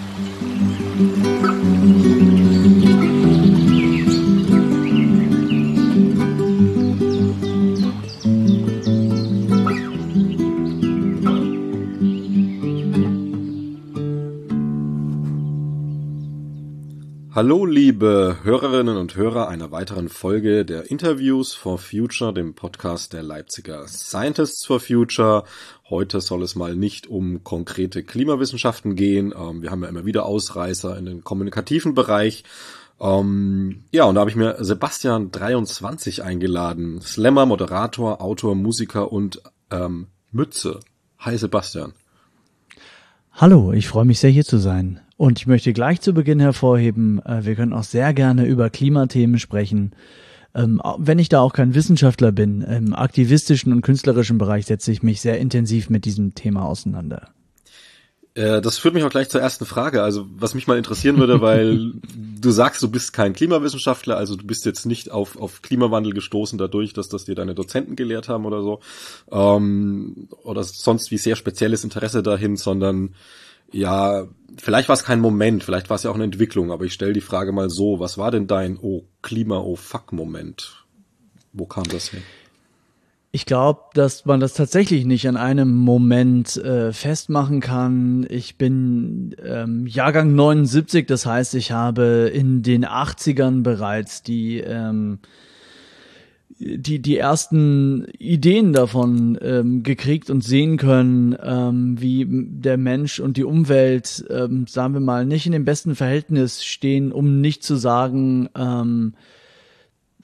thank you Hallo, liebe Hörerinnen und Hörer einer weiteren Folge der Interviews for Future, dem Podcast der Leipziger Scientists for Future. Heute soll es mal nicht um konkrete Klimawissenschaften gehen. Ähm, wir haben ja immer wieder Ausreißer in den kommunikativen Bereich. Ähm, ja, und da habe ich mir Sebastian 23 eingeladen. Slammer, Moderator, Autor, Musiker und ähm, Mütze. Hi Sebastian. Hallo, ich freue mich sehr hier zu sein. Und ich möchte gleich zu Beginn hervorheben, äh, wir können auch sehr gerne über Klimathemen sprechen. Ähm, wenn ich da auch kein Wissenschaftler bin, im aktivistischen und künstlerischen Bereich setze ich mich sehr intensiv mit diesem Thema auseinander. Äh, das führt mich auch gleich zur ersten Frage. Also was mich mal interessieren würde, weil du sagst, du bist kein Klimawissenschaftler, also du bist jetzt nicht auf, auf Klimawandel gestoßen dadurch, dass das dir deine Dozenten gelehrt haben oder so, ähm, oder sonst wie sehr spezielles Interesse dahin, sondern ja, vielleicht war es kein Moment, vielleicht war es ja auch eine Entwicklung, aber ich stelle die Frage mal so, was war denn dein Oh Klima, oh Fuck Moment? Wo kam das her? Ich glaube, dass man das tatsächlich nicht an einem Moment äh, festmachen kann. Ich bin ähm, Jahrgang 79, das heißt, ich habe in den 80ern bereits die ähm, die, die ersten Ideen davon ähm, gekriegt und sehen können, ähm, wie der Mensch und die Umwelt, ähm, sagen wir mal, nicht in dem besten Verhältnis stehen, um nicht zu sagen, ähm,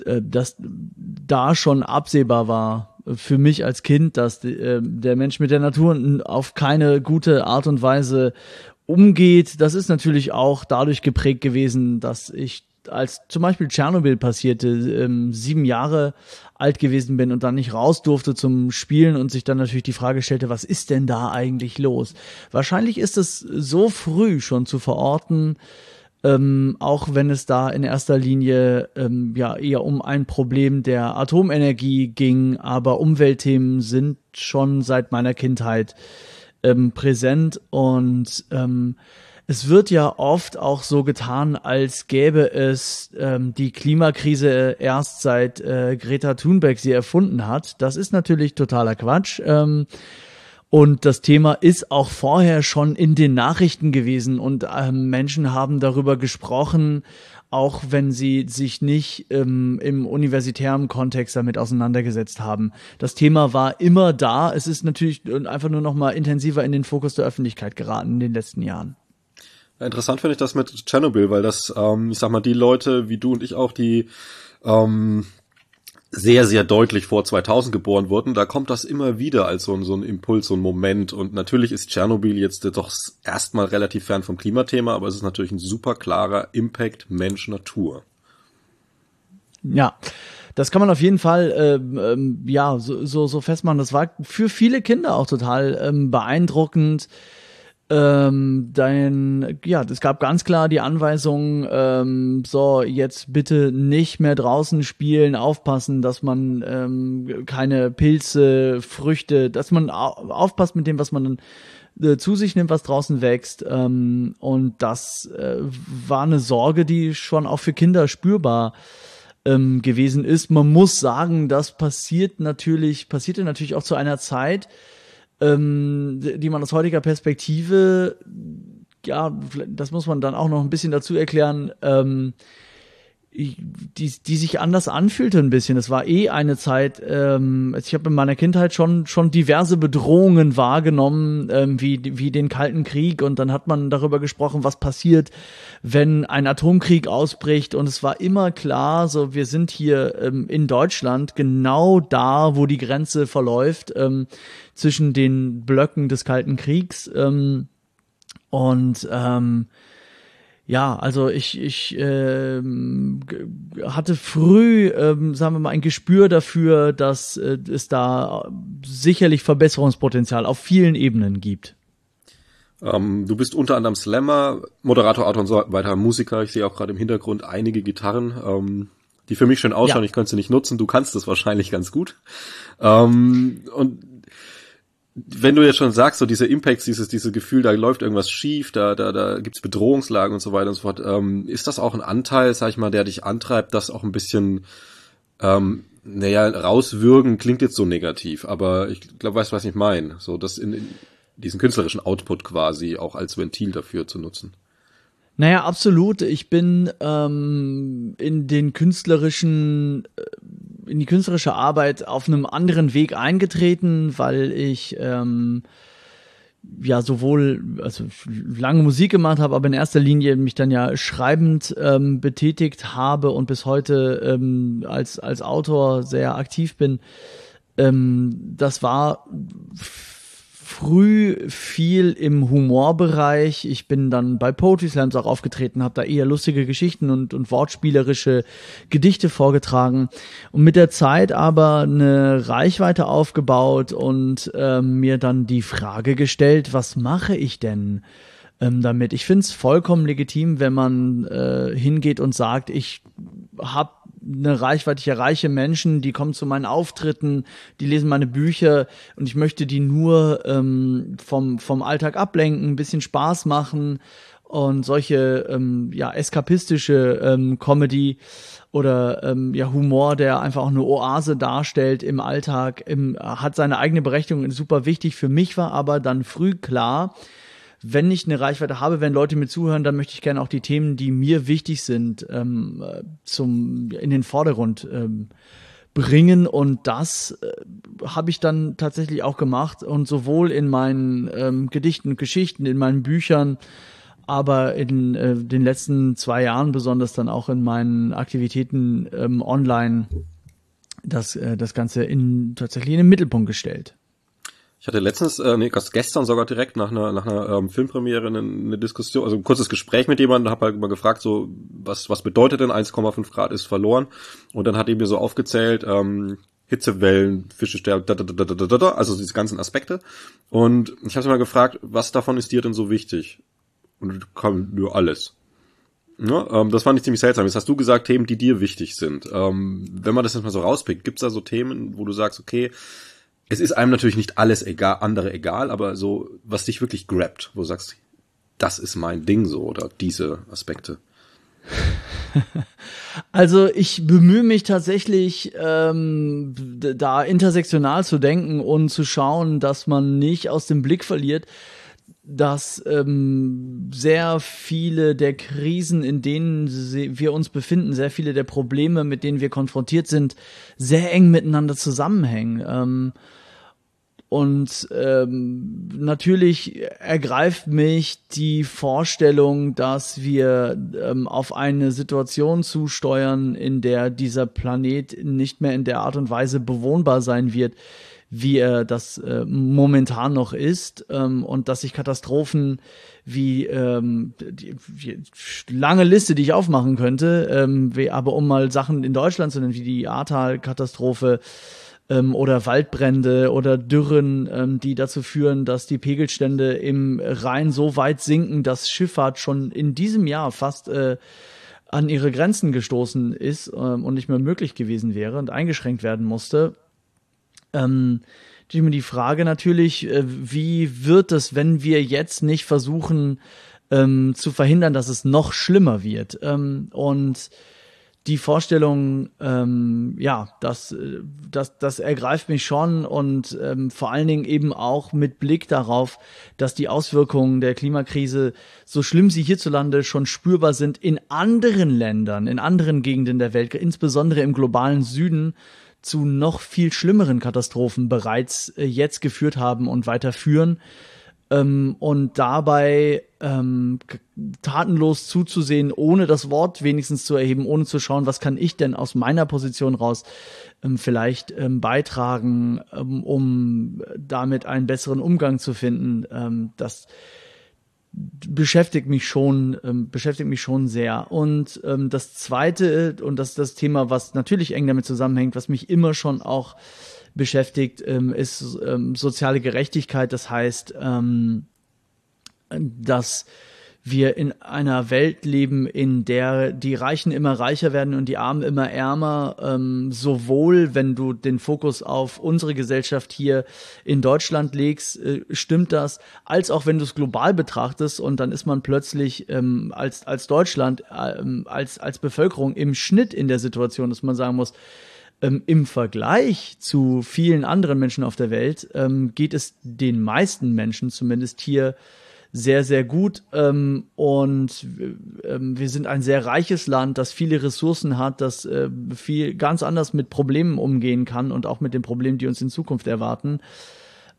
äh, dass da schon absehbar war für mich als Kind, dass äh, der Mensch mit der Natur auf keine gute Art und Weise umgeht. Das ist natürlich auch dadurch geprägt gewesen, dass ich als zum Beispiel Tschernobyl passierte, ähm, sieben Jahre alt gewesen bin und dann nicht raus durfte zum Spielen und sich dann natürlich die Frage stellte, was ist denn da eigentlich los? Wahrscheinlich ist es so früh schon zu verorten, ähm, auch wenn es da in erster Linie ähm, ja eher um ein Problem der Atomenergie ging, aber Umweltthemen sind schon seit meiner Kindheit ähm, präsent und ähm, es wird ja oft auch so getan, als gäbe es ähm, die Klimakrise erst seit äh, Greta Thunberg sie erfunden hat. Das ist natürlich totaler Quatsch. Ähm, und das Thema ist auch vorher schon in den Nachrichten gewesen und ähm, Menschen haben darüber gesprochen, auch wenn sie sich nicht ähm, im universitären Kontext damit auseinandergesetzt haben. Das Thema war immer da. Es ist natürlich einfach nur noch mal intensiver in den Fokus der Öffentlichkeit geraten in den letzten Jahren. Interessant finde ich das mit Tschernobyl, weil das, ähm, ich sag mal, die Leute wie du und ich auch, die ähm, sehr, sehr deutlich vor 2000 geboren wurden, da kommt das immer wieder als so ein, so ein Impuls, so ein Moment. Und natürlich ist Tschernobyl jetzt doch erstmal relativ fern vom Klimathema, aber es ist natürlich ein super klarer Impact Mensch-Natur. Ja, das kann man auf jeden Fall ähm, ähm, ja so, so, so festmachen. Das war für viele Kinder auch total ähm, beeindruckend ähm, dein, ja, es gab ganz klar die Anweisung, ähm, so, jetzt bitte nicht mehr draußen spielen, aufpassen, dass man ähm, keine Pilze, Früchte, dass man aufpasst mit dem, was man dann äh, zu sich nimmt, was draußen wächst. Ähm, und das äh, war eine Sorge, die schon auch für Kinder spürbar ähm, gewesen ist. Man muss sagen, das passiert natürlich, passierte natürlich auch zu einer Zeit, ähm, die man aus heutiger Perspektive, ja, das muss man dann auch noch ein bisschen dazu erklären, ähm, die, die sich anders anfühlte ein bisschen. Es war eh eine Zeit, ähm, ich habe in meiner Kindheit schon schon diverse Bedrohungen wahrgenommen, ähm, wie wie den Kalten Krieg. Und dann hat man darüber gesprochen, was passiert, wenn ein Atomkrieg ausbricht. Und es war immer klar, so wir sind hier ähm, in Deutschland genau da, wo die Grenze verläuft ähm, zwischen den Blöcken des Kalten Kriegs. Ähm, und ähm, ja, also ich, ich ähm, hatte früh, ähm, sagen wir mal, ein Gespür dafür, dass äh, es da sicherlich Verbesserungspotenzial auf vielen Ebenen gibt. Ähm, du bist unter anderem Slammer, Moderator, Autor und so weiter, Musiker. Ich sehe auch gerade im Hintergrund einige Gitarren, ähm, die für mich schön ausschauen. Ja. Ich könnte sie nicht nutzen. Du kannst das wahrscheinlich ganz gut. Ähm, und wenn du jetzt schon sagst, so diese Impacts, dieses, dieses Gefühl, da läuft irgendwas schief, da, da, da gibt's Bedrohungslagen und so weiter und so fort, ähm, ist das auch ein Anteil, sag ich mal, der dich antreibt, das auch ein bisschen, ähm, naja, rauswürgen klingt jetzt so negativ, aber ich glaube, weißt du, was ich meine? So, das in, in diesen künstlerischen Output quasi auch als Ventil dafür zu nutzen. Naja, absolut. Ich bin ähm, in den künstlerischen, äh, in die künstlerische Arbeit auf einem anderen Weg eingetreten, weil ich ähm, ja sowohl also lange Musik gemacht habe, aber in erster Linie mich dann ja schreibend ähm, betätigt habe und bis heute ähm, als als Autor sehr aktiv bin. Ähm, das war früh viel im Humorbereich. Ich bin dann bei Poetry Slams auch aufgetreten, habe da eher lustige Geschichten und, und wortspielerische Gedichte vorgetragen und mit der Zeit aber eine Reichweite aufgebaut und äh, mir dann die Frage gestellt, was mache ich denn? ähm, damit. Ich finde es vollkommen legitim, wenn man äh, hingeht und sagt, ich habe eine Reichweite, ich erreiche Menschen, die kommen zu meinen Auftritten, die lesen meine Bücher und ich möchte die nur ähm, vom, vom Alltag ablenken, ein bisschen Spaß machen und solche ähm, ja eskapistische ähm, Comedy oder ähm, ja Humor, der einfach auch eine Oase darstellt im Alltag, im, hat seine eigene Berechtigung, super wichtig. Für mich war aber dann früh klar, wenn ich eine Reichweite habe, wenn Leute mir zuhören, dann möchte ich gerne auch die Themen, die mir wichtig sind, ähm, zum in den Vordergrund ähm, bringen und das äh, habe ich dann tatsächlich auch gemacht und sowohl in meinen ähm, Gedichten und Geschichten, in meinen Büchern, aber in äh, den letzten zwei Jahren besonders dann auch in meinen Aktivitäten ähm, online das, äh, das Ganze in, tatsächlich in den Mittelpunkt gestellt. Ich hatte letztens, äh, nee, gestern sogar direkt nach einer, nach einer ähm, Filmpremiere eine, eine Diskussion, also ein kurzes Gespräch mit jemandem, habe halt mal gefragt, so, was, was bedeutet denn 1,5 Grad ist verloren? Und dann hat er mir so aufgezählt, ähm, Hitzewellen, Fische sterben, da, da, da, da, da, da, also diese ganzen Aspekte. Und ich habe mal gefragt, was davon ist dir denn so wichtig? Und kam nur alles. Ja, ähm, das fand ich ziemlich seltsam. Jetzt hast du gesagt, Themen, die dir wichtig sind. Ähm, wenn man das jetzt mal so rauspickt, gibt's da so Themen, wo du sagst, okay, es ist einem natürlich nicht alles egal, andere egal, aber so, was dich wirklich grabt, wo du sagst, das ist mein Ding so oder diese Aspekte. Also ich bemühe mich tatsächlich, ähm, da intersektional zu denken und zu schauen, dass man nicht aus dem Blick verliert, dass ähm, sehr viele der Krisen, in denen wir uns befinden, sehr viele der Probleme, mit denen wir konfrontiert sind, sehr eng miteinander zusammenhängen. Ähm, und ähm, natürlich ergreift mich die Vorstellung, dass wir ähm, auf eine Situation zusteuern, in der dieser Planet nicht mehr in der Art und Weise bewohnbar sein wird, wie er das äh, momentan noch ist ähm, und dass sich Katastrophen wie ähm, die, die lange Liste, die ich aufmachen könnte, ähm, wie, aber um mal Sachen in Deutschland zu nennen, wie die Ahrtal-Katastrophe, ähm, oder Waldbrände oder Dürren, ähm, die dazu führen, dass die Pegelstände im Rhein so weit sinken, dass Schifffahrt schon in diesem Jahr fast äh, an ihre Grenzen gestoßen ist ähm, und nicht mehr möglich gewesen wäre und eingeschränkt werden musste. Ähm, die Frage natürlich, äh, wie wird es, wenn wir jetzt nicht versuchen ähm, zu verhindern, dass es noch schlimmer wird? Ähm, und die Vorstellung, ähm, ja, das, das, das ergreift mich schon und ähm, vor allen Dingen eben auch mit Blick darauf, dass die Auswirkungen der Klimakrise, so schlimm sie hierzulande schon spürbar sind, in anderen Ländern, in anderen Gegenden der Welt, insbesondere im globalen Süden, zu noch viel schlimmeren Katastrophen bereits äh, jetzt geführt haben und weiterführen ähm, und dabei ähm, tatenlos zuzusehen, ohne das Wort wenigstens zu erheben, ohne zu schauen, was kann ich denn aus meiner Position raus ähm, vielleicht ähm, beitragen, ähm, um damit einen besseren Umgang zu finden. Ähm, das beschäftigt mich schon, ähm, beschäftigt mich schon sehr. Und ähm, das zweite, und das ist das Thema, was natürlich eng damit zusammenhängt, was mich immer schon auch beschäftigt, ähm, ist ähm, soziale Gerechtigkeit. Das heißt, ähm, dass wir in einer Welt leben, in der die Reichen immer reicher werden und die Armen immer ärmer, ähm, sowohl wenn du den Fokus auf unsere Gesellschaft hier in Deutschland legst, äh, stimmt das, als auch wenn du es global betrachtest und dann ist man plötzlich ähm, als, als Deutschland, ähm, als, als Bevölkerung im Schnitt in der Situation, dass man sagen muss, ähm, im Vergleich zu vielen anderen Menschen auf der Welt ähm, geht es den meisten Menschen zumindest hier sehr, sehr gut. Ähm, und ähm, wir sind ein sehr reiches Land, das viele Ressourcen hat, das äh, viel ganz anders mit Problemen umgehen kann und auch mit den Problemen, die uns in Zukunft erwarten.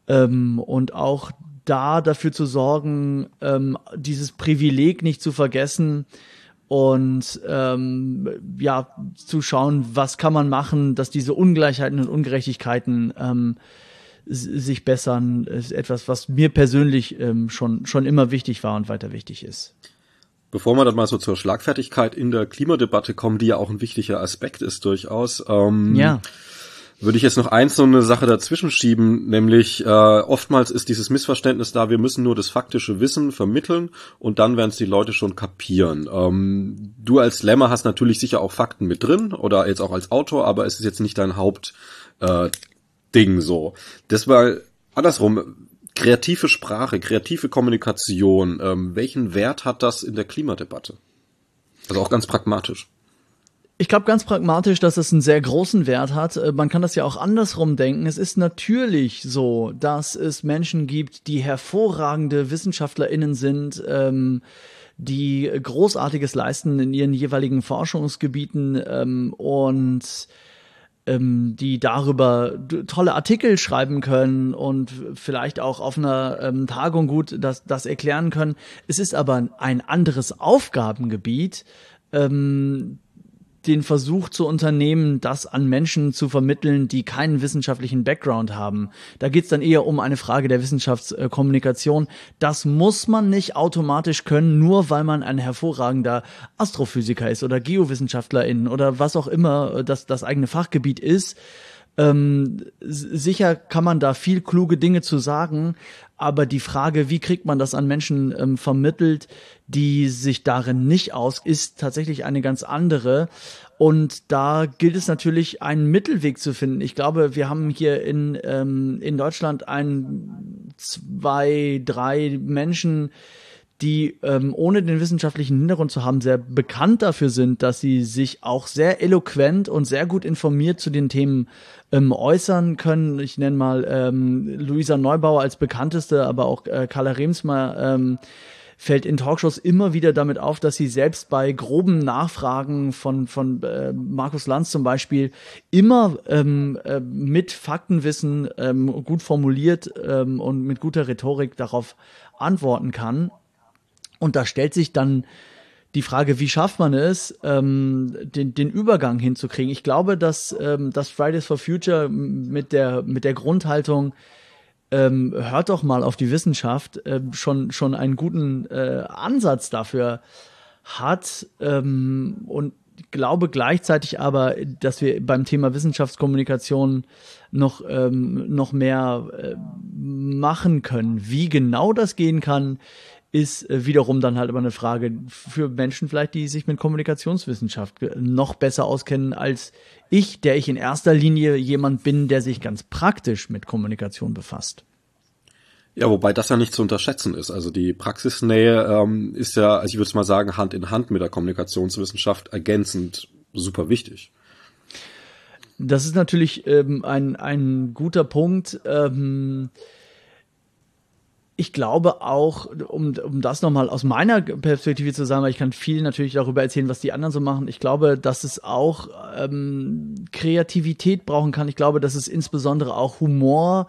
Ähm, und auch da dafür zu sorgen, ähm, dieses Privileg nicht zu vergessen und ähm, ja zu schauen, was kann man machen, dass diese Ungleichheiten und Ungerechtigkeiten ähm, sich bessern, ist etwas, was mir persönlich ähm, schon, schon immer wichtig war und weiter wichtig ist. Bevor wir dann mal so zur Schlagfertigkeit in der Klimadebatte kommen, die ja auch ein wichtiger Aspekt ist durchaus, ähm, ja. würde ich jetzt noch eins so eine Sache dazwischen schieben, nämlich äh, oftmals ist dieses Missverständnis da, wir müssen nur das faktische Wissen vermitteln und dann werden es die Leute schon kapieren. Ähm, du als Lemmer hast natürlich sicher auch Fakten mit drin oder jetzt auch als Autor, aber es ist jetzt nicht dein Haupt äh, Ding so. Das war andersrum. Kreative Sprache, kreative Kommunikation, ähm, welchen Wert hat das in der Klimadebatte? Also auch ganz pragmatisch. Ich glaube ganz pragmatisch, dass es einen sehr großen Wert hat. Äh, man kann das ja auch andersrum denken. Es ist natürlich so, dass es Menschen gibt, die hervorragende WissenschaftlerInnen sind, ähm, die Großartiges leisten in ihren jeweiligen Forschungsgebieten ähm, und ähm, die darüber tolle Artikel schreiben können und vielleicht auch auf einer ähm, Tagung gut das, das erklären können. Es ist aber ein anderes Aufgabengebiet, ähm, den Versuch zu unternehmen, das an Menschen zu vermitteln, die keinen wissenschaftlichen Background haben. Da geht es dann eher um eine Frage der Wissenschaftskommunikation. Das muss man nicht automatisch können, nur weil man ein hervorragender Astrophysiker ist oder Geowissenschaftlerin oder was auch immer das, das eigene Fachgebiet ist. Ähm, sicher kann man da viel kluge Dinge zu sagen, aber die Frage, wie kriegt man das an Menschen ähm, vermittelt, die sich darin nicht aus, ist tatsächlich eine ganz andere. Und da gilt es natürlich, einen Mittelweg zu finden. Ich glaube, wir haben hier in, ähm, in Deutschland ein, zwei, drei Menschen, die ähm, ohne den wissenschaftlichen Hintergrund zu haben, sehr bekannt dafür sind, dass sie sich auch sehr eloquent und sehr gut informiert zu den Themen ähm, äußern können. Ich nenne mal ähm, Luisa Neubauer als bekannteste, aber auch äh, Carla Remsmar ähm, fällt in Talkshows immer wieder damit auf, dass sie selbst bei groben Nachfragen von, von äh, Markus Lanz zum Beispiel immer ähm, äh, mit Faktenwissen ähm, gut formuliert ähm, und mit guter Rhetorik darauf antworten kann. Und da stellt sich dann die Frage, wie schafft man es, ähm, den, den Übergang hinzukriegen? Ich glaube, dass, ähm, dass Fridays for Future mit der, mit der Grundhaltung, ähm, hört doch mal auf die Wissenschaft, äh, schon, schon einen guten äh, Ansatz dafür hat. Ähm, und glaube gleichzeitig aber, dass wir beim Thema Wissenschaftskommunikation noch, ähm, noch mehr äh, machen können. Wie genau das gehen kann, ist äh, wiederum dann halt aber eine Frage für Menschen vielleicht, die sich mit Kommunikationswissenschaft noch besser auskennen als ich, der ich in erster Linie jemand bin, der sich ganz praktisch mit Kommunikation befasst. Ja, wobei das ja nicht zu unterschätzen ist. Also die Praxisnähe ähm, ist ja, also ich würde mal sagen, Hand in Hand mit der Kommunikationswissenschaft ergänzend super wichtig. Das ist natürlich ähm, ein, ein guter Punkt. Ähm, ich glaube auch, um, um das nochmal aus meiner Perspektive zu sagen, weil ich kann viel natürlich darüber erzählen, was die anderen so machen. Ich glaube, dass es auch ähm, Kreativität brauchen kann. Ich glaube, dass es insbesondere auch Humor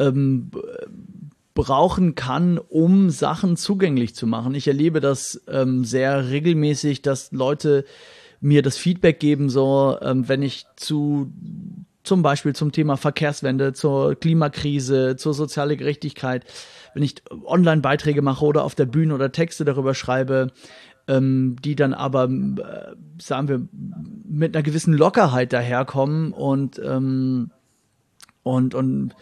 ähm, brauchen kann, um Sachen zugänglich zu machen. Ich erlebe das ähm, sehr regelmäßig, dass Leute mir das Feedback geben, so ähm, wenn ich zu zum Beispiel zum Thema Verkehrswende, zur Klimakrise, zur soziale Gerechtigkeit, wenn ich Online-Beiträge mache oder auf der Bühne oder Texte darüber schreibe, ähm, die dann aber, äh, sagen wir, mit einer gewissen Lockerheit daherkommen und, ähm, und, und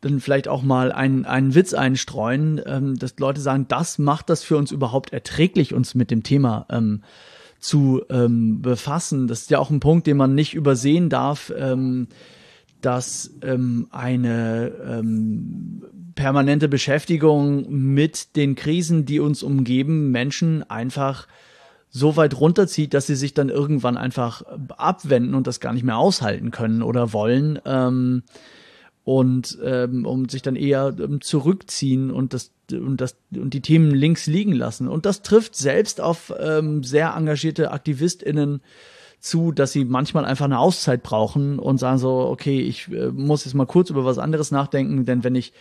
dann vielleicht auch mal einen, einen Witz einstreuen, ähm, dass Leute sagen, das macht das für uns überhaupt erträglich, uns mit dem Thema ähm, zu ähm, befassen. Das ist ja auch ein Punkt, den man nicht übersehen darf, ähm, dass ähm, eine ähm, permanente Beschäftigung mit den Krisen, die uns umgeben, Menschen einfach so weit runterzieht, dass sie sich dann irgendwann einfach abwenden und das gar nicht mehr aushalten können oder wollen. Ähm, und ähm, um sich dann eher ähm, zurückziehen und das und das und die Themen links liegen lassen und das trifft selbst auf ähm, sehr engagierte Aktivistinnen zu, dass sie manchmal einfach eine Auszeit brauchen und sagen so okay ich äh, muss jetzt mal kurz über was anderes nachdenken denn wenn ich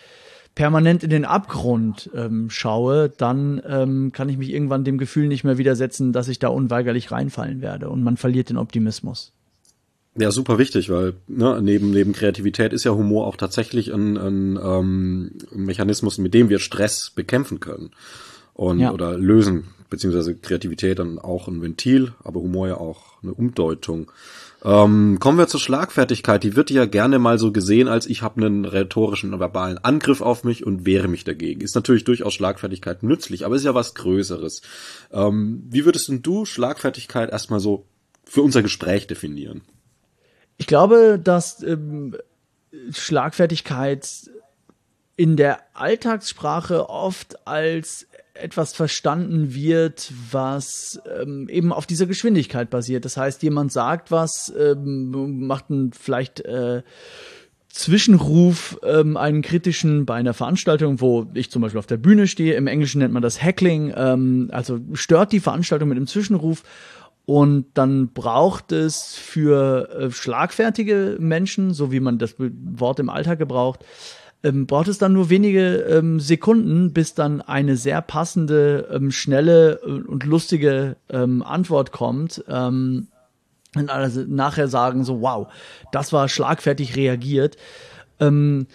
permanent in den Abgrund ähm, schaue, dann ähm, kann ich mich irgendwann dem Gefühl nicht mehr widersetzen, dass ich da unweigerlich reinfallen werde und man verliert den Optimismus. Ja, super wichtig, weil ne, neben, neben Kreativität ist ja Humor auch tatsächlich ein, ein, ähm, Mechanismus, mit dem wir Stress bekämpfen können und ja. oder lösen, beziehungsweise Kreativität dann auch ein Ventil, aber Humor ja auch eine Umdeutung. Ähm, kommen wir zur Schlagfertigkeit. Die wird ja gerne mal so gesehen, als ich habe einen rhetorischen, verbalen Angriff auf mich und wehre mich dagegen. Ist natürlich durchaus Schlagfertigkeit nützlich, aber ist ja was Größeres. Ähm, wie würdest denn du Schlagfertigkeit erstmal so für unser Gespräch definieren? Ich glaube, dass ähm, Schlagfertigkeit in der Alltagssprache oft als etwas verstanden wird, was ähm, eben auf dieser Geschwindigkeit basiert. Das heißt, jemand sagt was, ähm, macht einen vielleicht äh, Zwischenruf, ähm, einen kritischen bei einer Veranstaltung, wo ich zum Beispiel auf der Bühne stehe. Im Englischen nennt man das Heckling, ähm, also stört die Veranstaltung mit einem Zwischenruf und dann braucht es für äh, schlagfertige Menschen, so wie man das Wort im Alltag gebraucht, ähm, braucht es dann nur wenige ähm, Sekunden, bis dann eine sehr passende, ähm, schnelle äh, und lustige ähm, Antwort kommt. Ähm, und alle nachher sagen so, wow, das war schlagfertig reagiert. Ähm,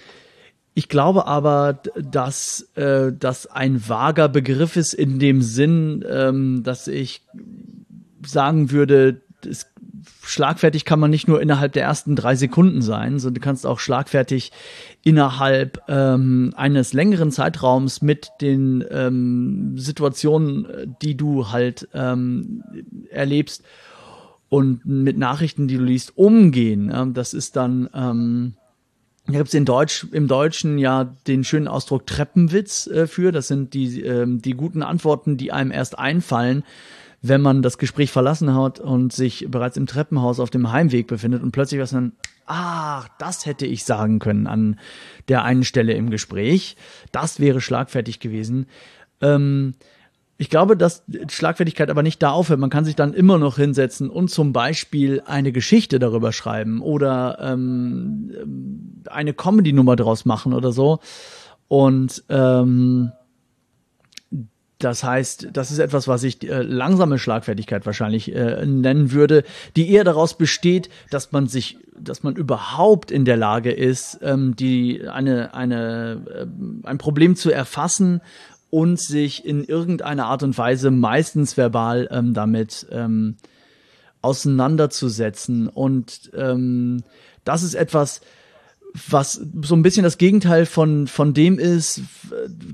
ich glaube aber, dass äh, das ein vager Begriff ist in dem Sinn, ähm, dass ich sagen würde, es, schlagfertig kann man nicht nur innerhalb der ersten drei Sekunden sein, sondern du kannst auch schlagfertig innerhalb ähm, eines längeren Zeitraums mit den ähm, Situationen, die du halt ähm, erlebst und mit Nachrichten, die du liest, umgehen. Ähm, das ist dann ähm, da gibt es Deutsch, im Deutschen ja den schönen Ausdruck Treppenwitz äh, für. Das sind die, ähm, die guten Antworten, die einem erst einfallen, wenn man das Gespräch verlassen hat und sich bereits im Treppenhaus auf dem Heimweg befindet und plötzlich was dann, ach, das hätte ich sagen können an der einen Stelle im Gespräch. Das wäre schlagfertig gewesen. Ähm, ich glaube, dass Schlagfertigkeit aber nicht da aufhört. Man kann sich dann immer noch hinsetzen und zum Beispiel eine Geschichte darüber schreiben oder ähm, eine Comedy-Nummer draus machen oder so. Und ähm, das heißt, das ist etwas, was ich äh, langsame Schlagfertigkeit wahrscheinlich äh, nennen würde, die eher daraus besteht, dass man sich, dass man überhaupt in der Lage ist, ähm, die eine eine äh, ein Problem zu erfassen und sich in irgendeiner Art und Weise meistens verbal ähm, damit ähm, auseinanderzusetzen. Und ähm, das ist etwas, was so ein bisschen das Gegenteil von, von dem ist,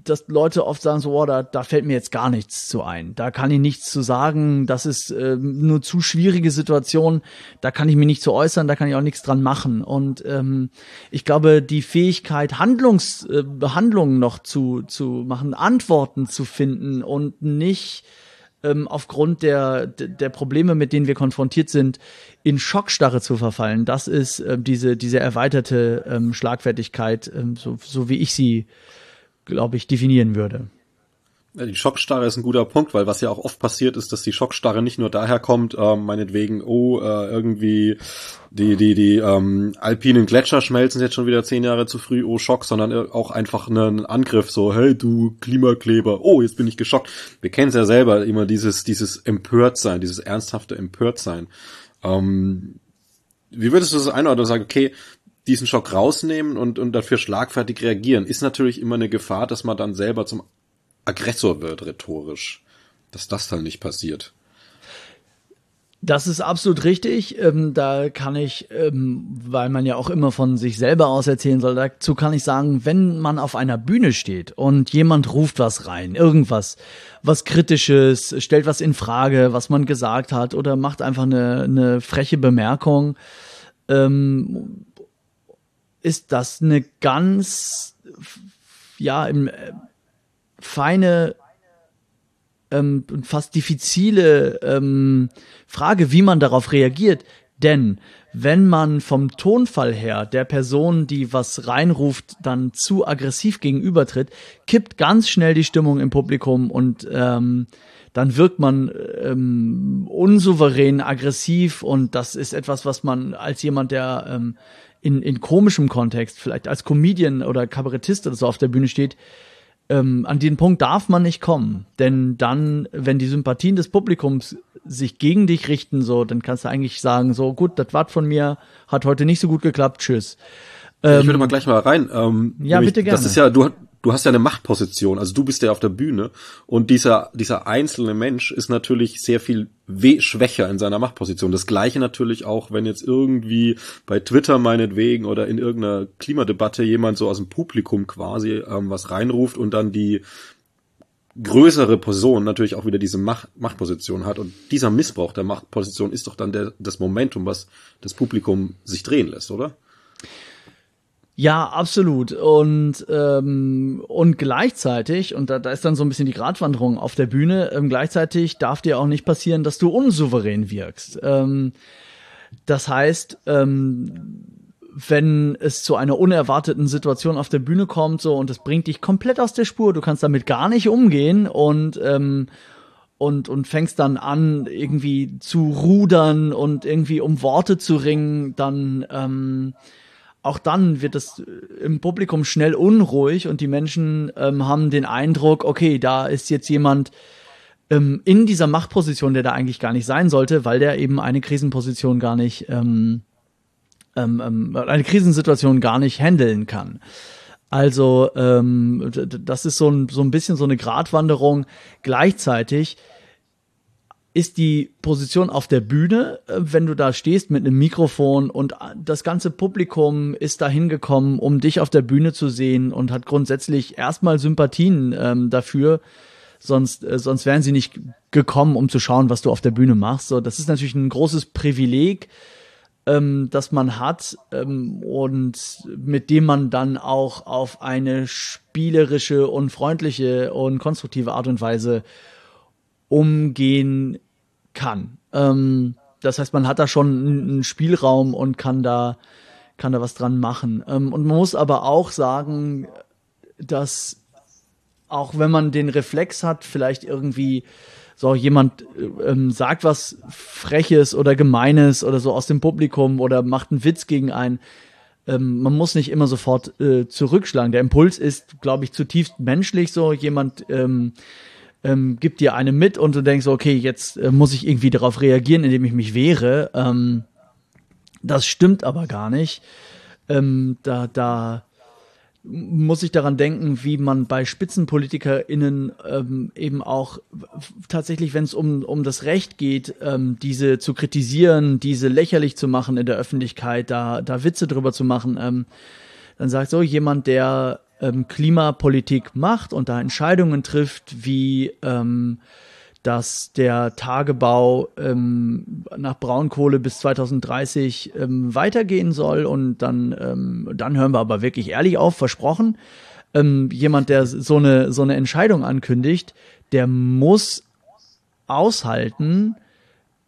dass Leute oft sagen so, oh, da, da fällt mir jetzt gar nichts zu ein. Da kann ich nichts zu sagen. Das ist äh, nur zu schwierige Situation. Da kann ich mich nicht zu äußern. Da kann ich auch nichts dran machen. Und ähm, ich glaube, die Fähigkeit, Handlungs, äh, Handlungen noch zu, zu machen, Antworten zu finden und nicht ähm, aufgrund der, der Probleme, mit denen wir konfrontiert sind, in Schockstarre zu verfallen. Das ist äh, diese, diese erweiterte ähm, Schlagfertigkeit, ähm, so, so wie ich sie, glaube ich, definieren würde. Die Schockstarre ist ein guter Punkt, weil was ja auch oft passiert ist, dass die Schockstarre nicht nur daher kommt, äh, meinetwegen, oh, äh, irgendwie die, die, die ähm, alpinen Gletscher schmelzen jetzt schon wieder zehn Jahre zu früh, oh Schock, sondern auch einfach einen Angriff, so, hey du Klimakleber, oh, jetzt bin ich geschockt. Wir kennen es ja selber, immer dieses, dieses Empörtsein, dieses ernsthafte Empörtsein. Ähm, wie würdest du das einordnen und sagen, okay, diesen Schock rausnehmen und, und dafür schlagfertig reagieren, ist natürlich immer eine Gefahr, dass man dann selber zum Aggressor wird, rhetorisch. Dass das dann nicht passiert. Das ist absolut richtig. Ähm, da kann ich, ähm, weil man ja auch immer von sich selber aus erzählen soll, dazu kann ich sagen, wenn man auf einer Bühne steht und jemand ruft was rein, irgendwas, was Kritisches, stellt was in Frage, was man gesagt hat oder macht einfach eine, eine freche Bemerkung, ähm, ist das eine ganz, ja, im, feine ähm, fast diffizile ähm, Frage, wie man darauf reagiert. Denn wenn man vom Tonfall her der Person, die was reinruft, dann zu aggressiv gegenübertritt, kippt ganz schnell die Stimmung im Publikum und ähm, dann wirkt man ähm, unsouverän, aggressiv und das ist etwas, was man als jemand, der ähm, in, in komischem Kontext, vielleicht als Comedian oder Kabarettist oder so auf der Bühne steht, ähm, an den Punkt darf man nicht kommen. Denn dann, wenn die Sympathien des Publikums sich gegen dich richten, so, dann kannst du eigentlich sagen, so gut, das war von mir, hat heute nicht so gut geklappt, tschüss. Ähm, ich würde mal gleich mal rein. Ähm, ja, nämlich, bitte gerne. Das ist ja, du, du hast ja eine Machtposition, also du bist ja auf der Bühne und dieser, dieser einzelne Mensch ist natürlich sehr viel schwächer in seiner Machtposition. Das gleiche natürlich auch, wenn jetzt irgendwie bei Twitter meinetwegen oder in irgendeiner Klimadebatte jemand so aus dem Publikum quasi ähm, was reinruft und dann die größere Person natürlich auch wieder diese Macht, Machtposition hat. Und dieser Missbrauch der Machtposition ist doch dann der, das Momentum, was das Publikum sich drehen lässt, oder? Ja, absolut. Und, ähm, und gleichzeitig, und da, da ist dann so ein bisschen die Gratwanderung auf der Bühne, ähm, gleichzeitig darf dir auch nicht passieren, dass du unsouverän wirkst. Ähm, das heißt, ähm, wenn es zu einer unerwarteten Situation auf der Bühne kommt, so und es bringt dich komplett aus der Spur, du kannst damit gar nicht umgehen und ähm, und und fängst dann an irgendwie zu rudern und irgendwie um Worte zu ringen, dann ähm, auch dann wird es äh, im Publikum schnell unruhig und die Menschen ähm, haben den Eindruck, okay, da ist jetzt jemand ähm, in dieser Machtposition, der da eigentlich gar nicht sein sollte, weil der eben eine Krisenposition gar nicht, ähm, ähm, ähm eine Krisensituation gar nicht handeln kann. Also ähm, das ist so ein, so ein bisschen so eine Gratwanderung. Gleichzeitig ist die Position auf der Bühne, äh, wenn du da stehst mit einem Mikrofon und das ganze Publikum ist da hingekommen, um dich auf der Bühne zu sehen und hat grundsätzlich erstmal Sympathien ähm, dafür, sonst, äh, sonst wären sie nicht gekommen, um zu schauen, was du auf der Bühne machst. So, das ist natürlich ein großes Privileg, ähm, das man hat ähm, und mit dem man dann auch auf eine spielerische und freundliche und konstruktive Art und Weise umgehen kann. Ähm, das heißt, man hat da schon einen Spielraum und kann da, kann da was dran machen. Ähm, und man muss aber auch sagen, dass auch wenn man den Reflex hat, vielleicht irgendwie so jemand ähm, sagt was Freches oder Gemeines oder so aus dem Publikum oder macht einen Witz gegen einen, ähm, man muss nicht immer sofort äh, zurückschlagen. Der Impuls ist, glaube ich, zutiefst menschlich so. Jemand ähm, ähm, gibt dir eine mit und du denkst, okay, jetzt äh, muss ich irgendwie darauf reagieren, indem ich mich wehre. Ähm, das stimmt aber gar nicht. Ähm, da, da muss ich daran denken, wie man bei SpitzenpolitikerInnen ähm, eben auch tatsächlich, wenn es um, um das Recht geht, ähm, diese zu kritisieren, diese lächerlich zu machen in der Öffentlichkeit, da, da Witze drüber zu machen, ähm, dann sagt so jemand, der ähm, Klimapolitik macht und da Entscheidungen trifft, wie ähm, dass der Tagebau ähm, nach Braunkohle bis 2030 ähm, weitergehen soll und dann, ähm, dann hören wir aber wirklich ehrlich auf, versprochen. Ähm, jemand, der so eine, so eine Entscheidung ankündigt, der muss aushalten,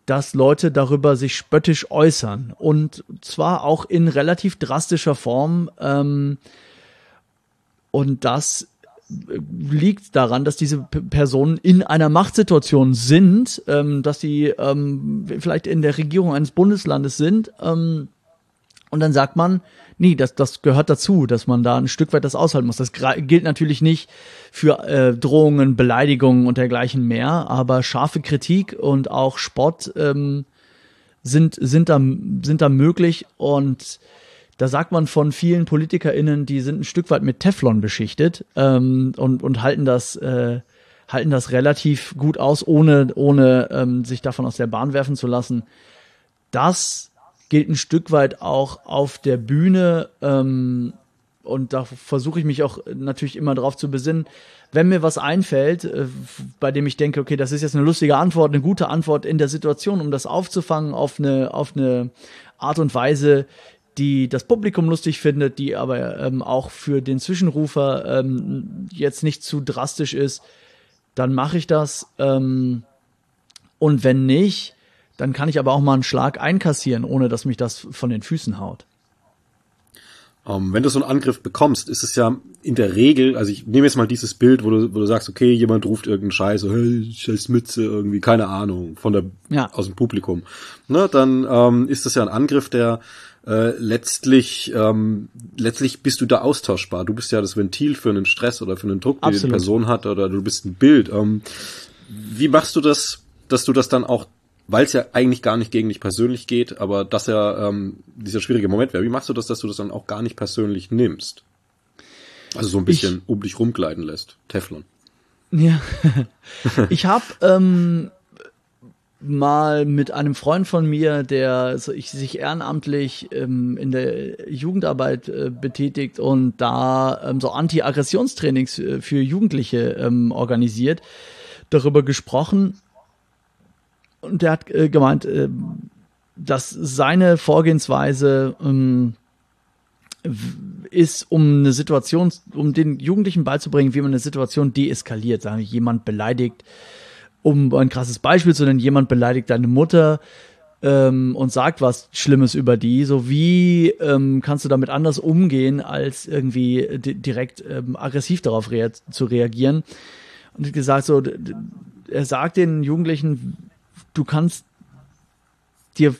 dass Leute darüber sich spöttisch äußern und zwar auch in relativ drastischer Form. Und das liegt daran, dass diese Personen in einer Machtsituation sind, ähm, dass sie ähm, vielleicht in der Regierung eines Bundeslandes sind. Ähm, und dann sagt man, nee, das, das gehört dazu, dass man da ein Stück weit das aushalten muss. Das gilt natürlich nicht für äh, Drohungen, Beleidigungen und dergleichen mehr, aber scharfe Kritik und auch Spott ähm, sind, sind, da, sind da möglich und da sagt man von vielen PolitikerInnen, die sind ein Stück weit mit Teflon beschichtet ähm, und, und halten das, äh, halten das relativ gut aus, ohne, ohne ähm, sich davon aus der Bahn werfen zu lassen. Das gilt ein Stück weit auch auf der Bühne ähm, und da versuche ich mich auch natürlich immer darauf zu besinnen, wenn mir was einfällt, äh, bei dem ich denke, okay, das ist jetzt eine lustige Antwort, eine gute Antwort in der Situation, um das aufzufangen auf eine, auf eine Art und Weise, die das Publikum lustig findet, die aber ähm, auch für den Zwischenrufer ähm, jetzt nicht zu drastisch ist, dann mache ich das. Ähm, und wenn nicht, dann kann ich aber auch mal einen Schlag einkassieren, ohne dass mich das von den Füßen haut. Um, ähm, wenn du so einen Angriff bekommst, ist es ja in der Regel, also ich nehme jetzt mal dieses Bild, wo du, wo du sagst, okay, jemand ruft irgendeinen Scheiß, hey, scheiß Mütze, irgendwie, keine Ahnung, von der, ja. aus dem Publikum. Ne, dann ähm, ist das ja ein Angriff, der äh, letztlich, ähm, letztlich bist du da austauschbar. Du bist ja das Ventil für einen Stress oder für einen Druck, den die Person hat, oder du bist ein Bild. Ähm, wie machst du das, dass du das dann auch weil es ja eigentlich gar nicht gegen dich persönlich geht, aber dass ja ähm, dieser schwierige Moment wäre. Wie machst du das, dass du das dann auch gar nicht persönlich nimmst? Also so ein bisschen ich, um dich rumgleiten lässt. Teflon. Ja. ich habe ähm, mal mit einem Freund von mir, der sich ehrenamtlich ähm, in der Jugendarbeit äh, betätigt und da ähm, so Anti-Aggressionstrainings äh, für Jugendliche ähm, organisiert, darüber gesprochen, und der hat äh, gemeint, äh, dass seine Vorgehensweise ähm, ist, um eine Situation, um den Jugendlichen beizubringen, wie man eine Situation deeskaliert. Sagen jemand beleidigt, um ein krasses Beispiel zu nennen, jemand beleidigt deine Mutter ähm, und sagt was Schlimmes über die. So wie ähm, kannst du damit anders umgehen, als irgendwie direkt ähm, aggressiv darauf rea zu reagieren? Und gesagt so, er sagt den Jugendlichen, du kannst dir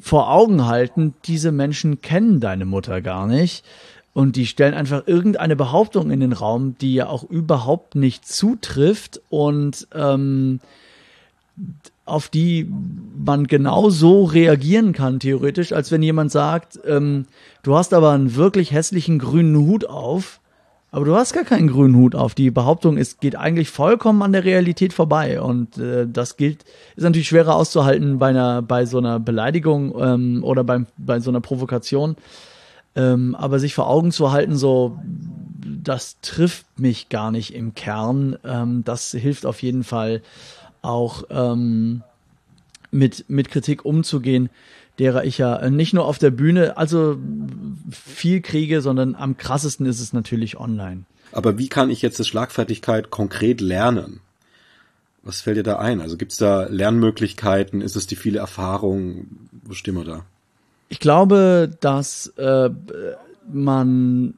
vor Augen halten, diese Menschen kennen deine Mutter gar nicht. Und die stellen einfach irgendeine Behauptung in den Raum, die ja auch überhaupt nicht zutrifft und ähm, auf die man genauso reagieren kann, theoretisch, als wenn jemand sagt, ähm, du hast aber einen wirklich hässlichen grünen Hut auf aber du hast gar keinen grünen Hut auf. Die Behauptung ist, geht eigentlich vollkommen an der Realität vorbei. Und äh, das gilt, ist natürlich schwerer auszuhalten bei einer, bei so einer Beleidigung ähm, oder beim, bei so einer Provokation. Ähm, aber sich vor Augen zu halten, so, das trifft mich gar nicht im Kern, ähm, das hilft auf jeden Fall auch ähm, mit, mit Kritik umzugehen derer ich ja äh, nicht nur auf der Bühne also viel kriege, sondern am krassesten ist es natürlich online. Aber wie kann ich jetzt das Schlagfertigkeit konkret lernen? Was fällt dir da ein? Also gibt es da Lernmöglichkeiten? Ist es die viele Erfahrung? Wo stehen wir da? Ich glaube, dass äh, man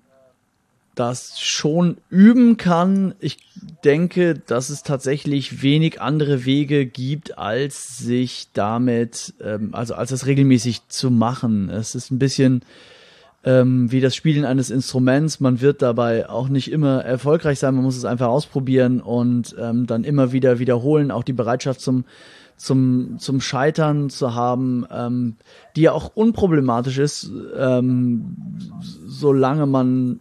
das schon üben kann. Ich denke, dass es tatsächlich wenig andere Wege gibt, als sich damit, ähm, also als es regelmäßig zu machen. Es ist ein bisschen ähm, wie das Spielen eines Instruments. Man wird dabei auch nicht immer erfolgreich sein. Man muss es einfach ausprobieren und ähm, dann immer wieder wiederholen. Auch die Bereitschaft zum zum, zum Scheitern zu haben, ähm, die ja auch unproblematisch ist, ähm, solange man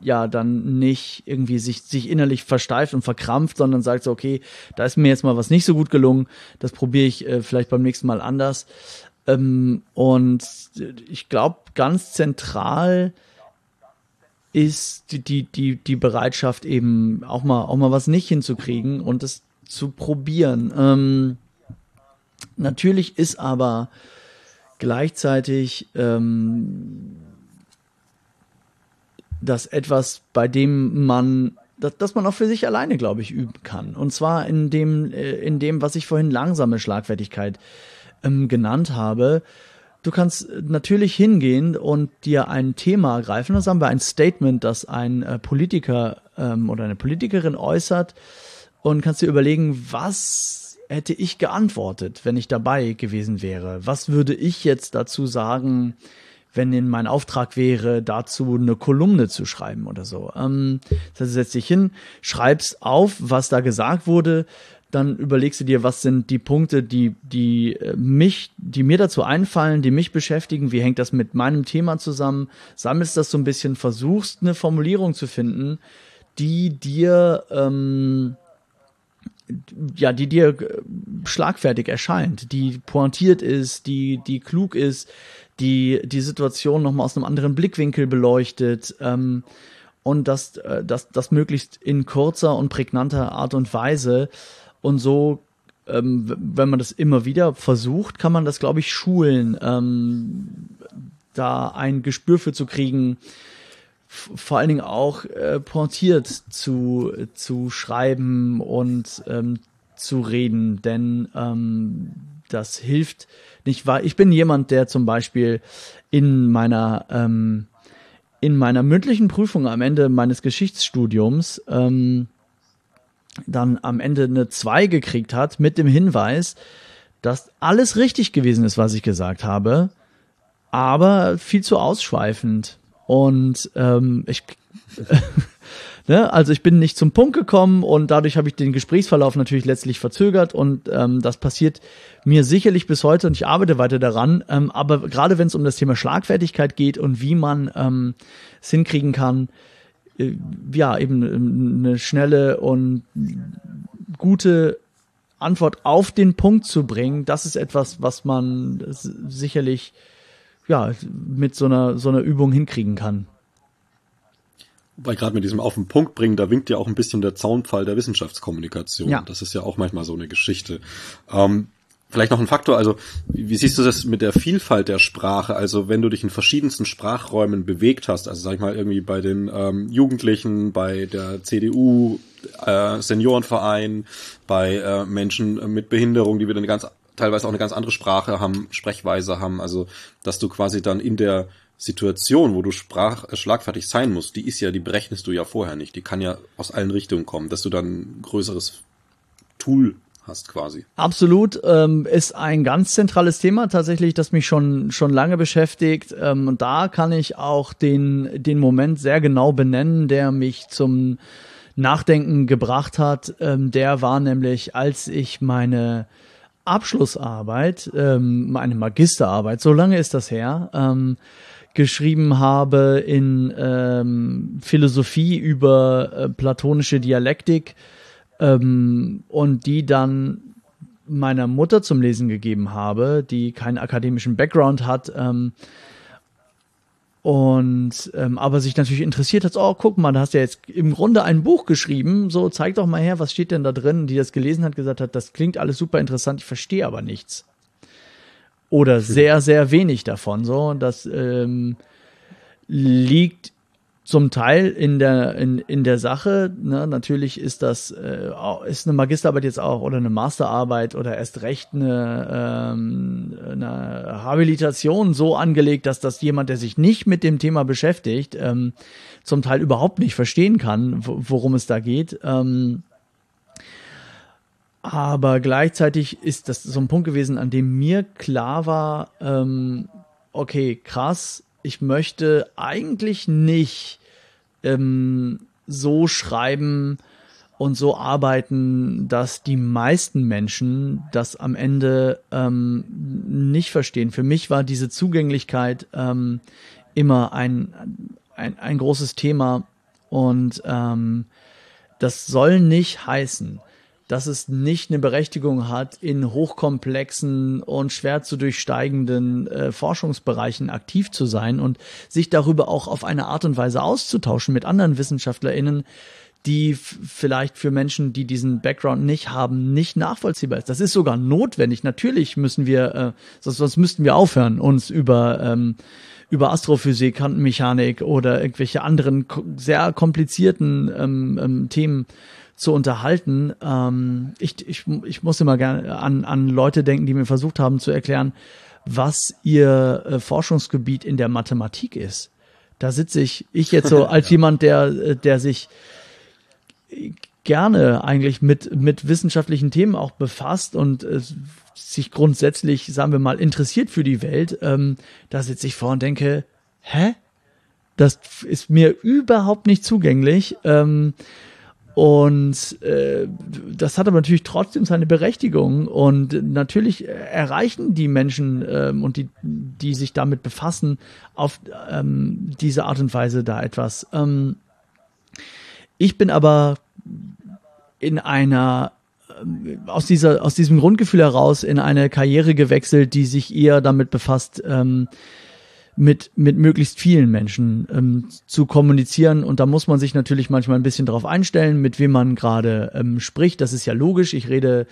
ja dann nicht irgendwie sich, sich innerlich versteift und verkrampft, sondern sagt so, okay, da ist mir jetzt mal was nicht so gut gelungen, das probiere ich äh, vielleicht beim nächsten Mal anders. Ähm, und ich glaube, ganz zentral ist die, die, die, die Bereitschaft eben auch mal, auch mal was nicht hinzukriegen und das zu probieren. Ähm, natürlich ist aber gleichzeitig ähm, das etwas, bei dem man, das, das man auch für sich alleine, glaube ich, üben kann. Und zwar in dem, äh, in dem, was ich vorhin langsame Schlagfertigkeit ähm, genannt habe. Du kannst natürlich hingehen und dir ein Thema greifen. Das haben wir ein Statement, das ein äh, Politiker ähm, oder eine Politikerin äußert und kannst dir überlegen, was hätte ich geantwortet, wenn ich dabei gewesen wäre? Was würde ich jetzt dazu sagen? wenn in mein Auftrag wäre, dazu eine Kolumne zu schreiben oder so. Ähm, das heißt, du setzt dich hin, schreibst auf, was da gesagt wurde, dann überlegst du dir, was sind die Punkte, die, die äh, mich, die mir dazu einfallen, die mich beschäftigen, wie hängt das mit meinem Thema zusammen, sammelst das so ein bisschen, versuchst eine Formulierung zu finden, die dir ähm, ja, die dir äh, schlagfertig erscheint, die pointiert ist, die, die klug ist, die die Situation nochmal aus einem anderen Blickwinkel beleuchtet ähm, und das, äh, das, das möglichst in kurzer und prägnanter Art und Weise. Und so, ähm, wenn man das immer wieder versucht, kann man das, glaube ich, schulen, ähm, da ein Gespür für zu kriegen, vor allen Dingen auch äh, pointiert zu, zu schreiben und ähm, zu reden, denn ähm, das hilft nicht wahr. Ich bin jemand, der zum Beispiel in meiner ähm, in meiner mündlichen Prüfung am Ende meines Geschichtsstudiums ähm, dann am Ende eine 2 gekriegt hat mit dem Hinweis, dass alles richtig gewesen ist, was ich gesagt habe, aber viel zu ausschweifend. Und ähm, ich, ne, also ich bin nicht zum Punkt gekommen und dadurch habe ich den Gesprächsverlauf natürlich letztlich verzögert und ähm, das passiert mir sicherlich bis heute und ich arbeite weiter daran. Ähm, aber gerade wenn es um das Thema Schlagfertigkeit geht und wie man ähm, es hinkriegen kann, äh, ja, eben ähm, eine schnelle und gute Antwort auf den Punkt zu bringen, das ist etwas, was man sicherlich ja, mit so einer, so einer Übung hinkriegen kann. Weil gerade mit diesem auf den Punkt bringen, da winkt ja auch ein bisschen der Zaunpfahl der Wissenschaftskommunikation. Ja. Das ist ja auch manchmal so eine Geschichte. Ähm, vielleicht noch ein Faktor, also wie siehst du das mit der Vielfalt der Sprache? Also wenn du dich in verschiedensten Sprachräumen bewegt hast, also sag ich mal irgendwie bei den ähm, Jugendlichen, bei der CDU, äh, Seniorenverein, bei äh, Menschen mit Behinderung, die wieder eine ganz teilweise auch eine ganz andere Sprache haben, Sprechweise haben, also dass du quasi dann in der Situation, wo du sprach, äh, schlagfertig sein musst, die ist ja, die berechnest du ja vorher nicht. Die kann ja aus allen Richtungen kommen, dass du dann ein größeres Tool hast quasi. Absolut, ähm, ist ein ganz zentrales Thema tatsächlich, das mich schon schon lange beschäftigt. Ähm, und da kann ich auch den den Moment sehr genau benennen, der mich zum Nachdenken gebracht hat. Ähm, der war nämlich, als ich meine Abschlussarbeit, ähm, meine Magisterarbeit, so lange ist das her, ähm, geschrieben habe in ähm, Philosophie über äh, platonische Dialektik ähm, und die dann meiner Mutter zum Lesen gegeben habe, die keinen akademischen Background hat, ähm, und ähm, aber sich natürlich interessiert hat, oh, guck mal, da hast du ja jetzt im Grunde ein Buch geschrieben, so zeig doch mal her, was steht denn da drin, die das gelesen hat, gesagt hat, das klingt alles super interessant, ich verstehe aber nichts. Oder sehr, sehr wenig davon. So, das ähm, liegt zum Teil in der in, in der Sache. Ne? Natürlich ist das äh, ist eine Magisterarbeit jetzt auch oder eine Masterarbeit oder erst recht eine, ähm, eine Habilitation so angelegt, dass das jemand, der sich nicht mit dem Thema beschäftigt, ähm, zum Teil überhaupt nicht verstehen kann, worum es da geht. Ähm, aber gleichzeitig ist das so ein Punkt gewesen, an dem mir klar war, ähm, okay, krass, ich möchte eigentlich nicht ähm, so schreiben und so arbeiten, dass die meisten Menschen das am Ende ähm, nicht verstehen. Für mich war diese Zugänglichkeit ähm, immer ein, ein, ein großes Thema und ähm, das soll nicht heißen, dass es nicht eine Berechtigung hat, in hochkomplexen und schwer zu durchsteigenden äh, Forschungsbereichen aktiv zu sein und sich darüber auch auf eine Art und Weise auszutauschen mit anderen WissenschaftlerInnen, die vielleicht für Menschen, die diesen Background nicht haben, nicht nachvollziehbar ist. Das ist sogar notwendig. Natürlich müssen wir, äh, sonst, sonst müssten wir aufhören, uns über ähm, über Astrophysik, Quantenmechanik oder irgendwelche anderen sehr komplizierten ähm, ähm, Themen zu unterhalten. Ähm, ich, ich, ich muss immer gerne an, an Leute denken, die mir versucht haben zu erklären, was ihr äh, Forschungsgebiet in der Mathematik ist. Da sitze ich, ich jetzt so als jemand, der, äh, der sich gerne eigentlich mit, mit wissenschaftlichen Themen auch befasst und äh, sich grundsätzlich, sagen wir mal, interessiert für die Welt, ähm, da sitze ich vor und denke, hä? Das ist mir überhaupt nicht zugänglich. Ähm, und äh, das hat aber natürlich trotzdem seine Berechtigung. Und natürlich erreichen die Menschen ähm, und die, die sich damit befassen, auf ähm, diese Art und Weise da etwas. Ähm, ich bin aber in einer aus dieser aus diesem Grundgefühl heraus in eine Karriere gewechselt, die sich eher damit befasst, ähm, mit, mit möglichst vielen Menschen ähm, zu kommunizieren. Und da muss man sich natürlich manchmal ein bisschen drauf einstellen, mit wem man gerade ähm, spricht. Das ist ja logisch. Ich rede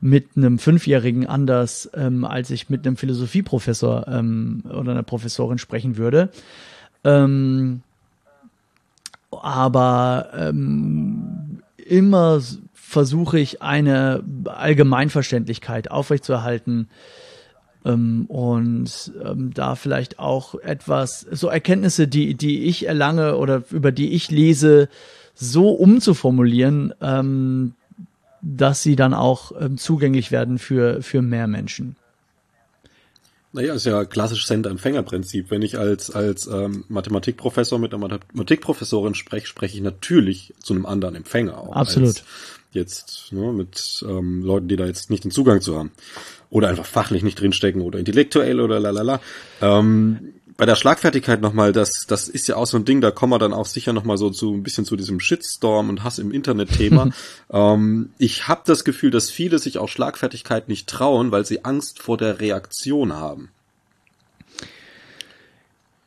mit einem Fünfjährigen anders, ähm, als ich mit einem Philosophieprofessor ähm, oder einer Professorin sprechen würde. Ähm, aber ähm, immer versuche ich eine Allgemeinverständlichkeit aufrechtzuerhalten ähm, und ähm, da vielleicht auch etwas, so Erkenntnisse, die, die ich erlange oder über die ich lese, so umzuformulieren, ähm, dass sie dann auch ähm, zugänglich werden für, für mehr Menschen. Naja, ist ja klassisch Sender-Empfänger-Prinzip. Wenn ich als, als ähm, Mathematikprofessor mit einer Mathematikprofessorin spreche, spreche ich natürlich zu einem anderen Empfänger auch. Absolut. Jetzt ne, mit ähm, Leuten, die da jetzt nicht den Zugang zu haben oder einfach fachlich nicht drinstecken oder intellektuell oder lalala. Ähm, bei der Schlagfertigkeit nochmal, das, das ist ja auch so ein Ding, da kommen wir dann auch sicher nochmal so zu ein bisschen zu diesem Shitstorm und Hass im Internet-Thema. ähm, ich habe das Gefühl, dass viele sich auch Schlagfertigkeit nicht trauen, weil sie Angst vor der Reaktion haben.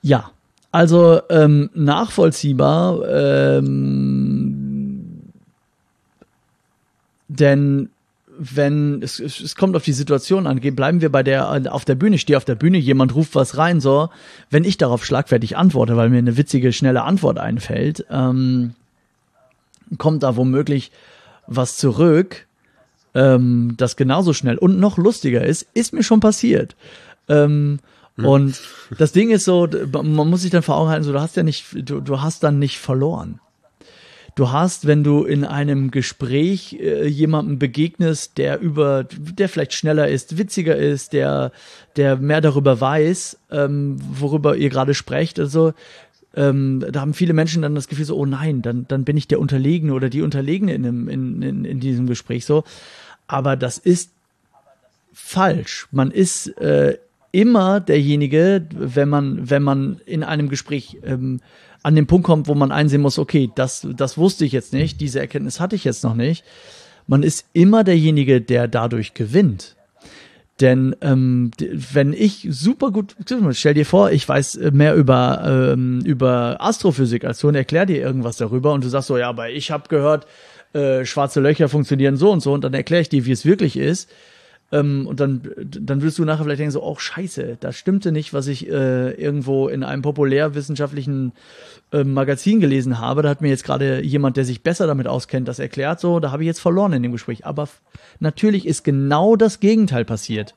Ja, also ähm, nachvollziehbar, ähm, denn wenn es, es kommt auf die Situation an, bleiben wir bei der auf der Bühne, stehe auf der Bühne, jemand ruft was rein, so, wenn ich darauf schlagfertig antworte, weil mir eine witzige, schnelle Antwort einfällt, ähm, kommt da womöglich was zurück, ähm, das genauso schnell und noch lustiger ist, ist mir schon passiert. Ähm, hm. Und das Ding ist so, man muss sich dann vor Augen halten, so, du hast ja nicht, du, du hast dann nicht verloren du hast, wenn du in einem Gespräch äh, jemandem begegnest, der über, der vielleicht schneller ist, witziger ist, der, der mehr darüber weiß, ähm, worüber ihr gerade sprecht, also ähm, da haben viele Menschen dann das Gefühl so, oh nein, dann, dann bin ich der Unterlegene oder die Unterlegene in, einem, in, in, in diesem Gespräch so. Aber das ist falsch. Man ist äh, immer derjenige, wenn man, wenn man in einem Gespräch ähm, an den Punkt kommt, wo man einsehen muss, okay, das, das wusste ich jetzt nicht, diese Erkenntnis hatte ich jetzt noch nicht. Man ist immer derjenige, der dadurch gewinnt. Denn ähm, wenn ich super gut, stell dir vor, ich weiß mehr über, ähm, über Astrophysik als du und erklär dir irgendwas darüber und du sagst so, ja, aber ich habe gehört, äh, schwarze Löcher funktionieren so und so und dann erkläre ich dir, wie es wirklich ist ähm, und dann, dann wirst du nachher vielleicht denken so, oh scheiße, das stimmte nicht, was ich äh, irgendwo in einem populärwissenschaftlichen äh, Magazin gelesen habe. Da hat mir jetzt gerade jemand, der sich besser damit auskennt, das erklärt. So, da habe ich jetzt verloren in dem Gespräch. Aber natürlich ist genau das Gegenteil passiert.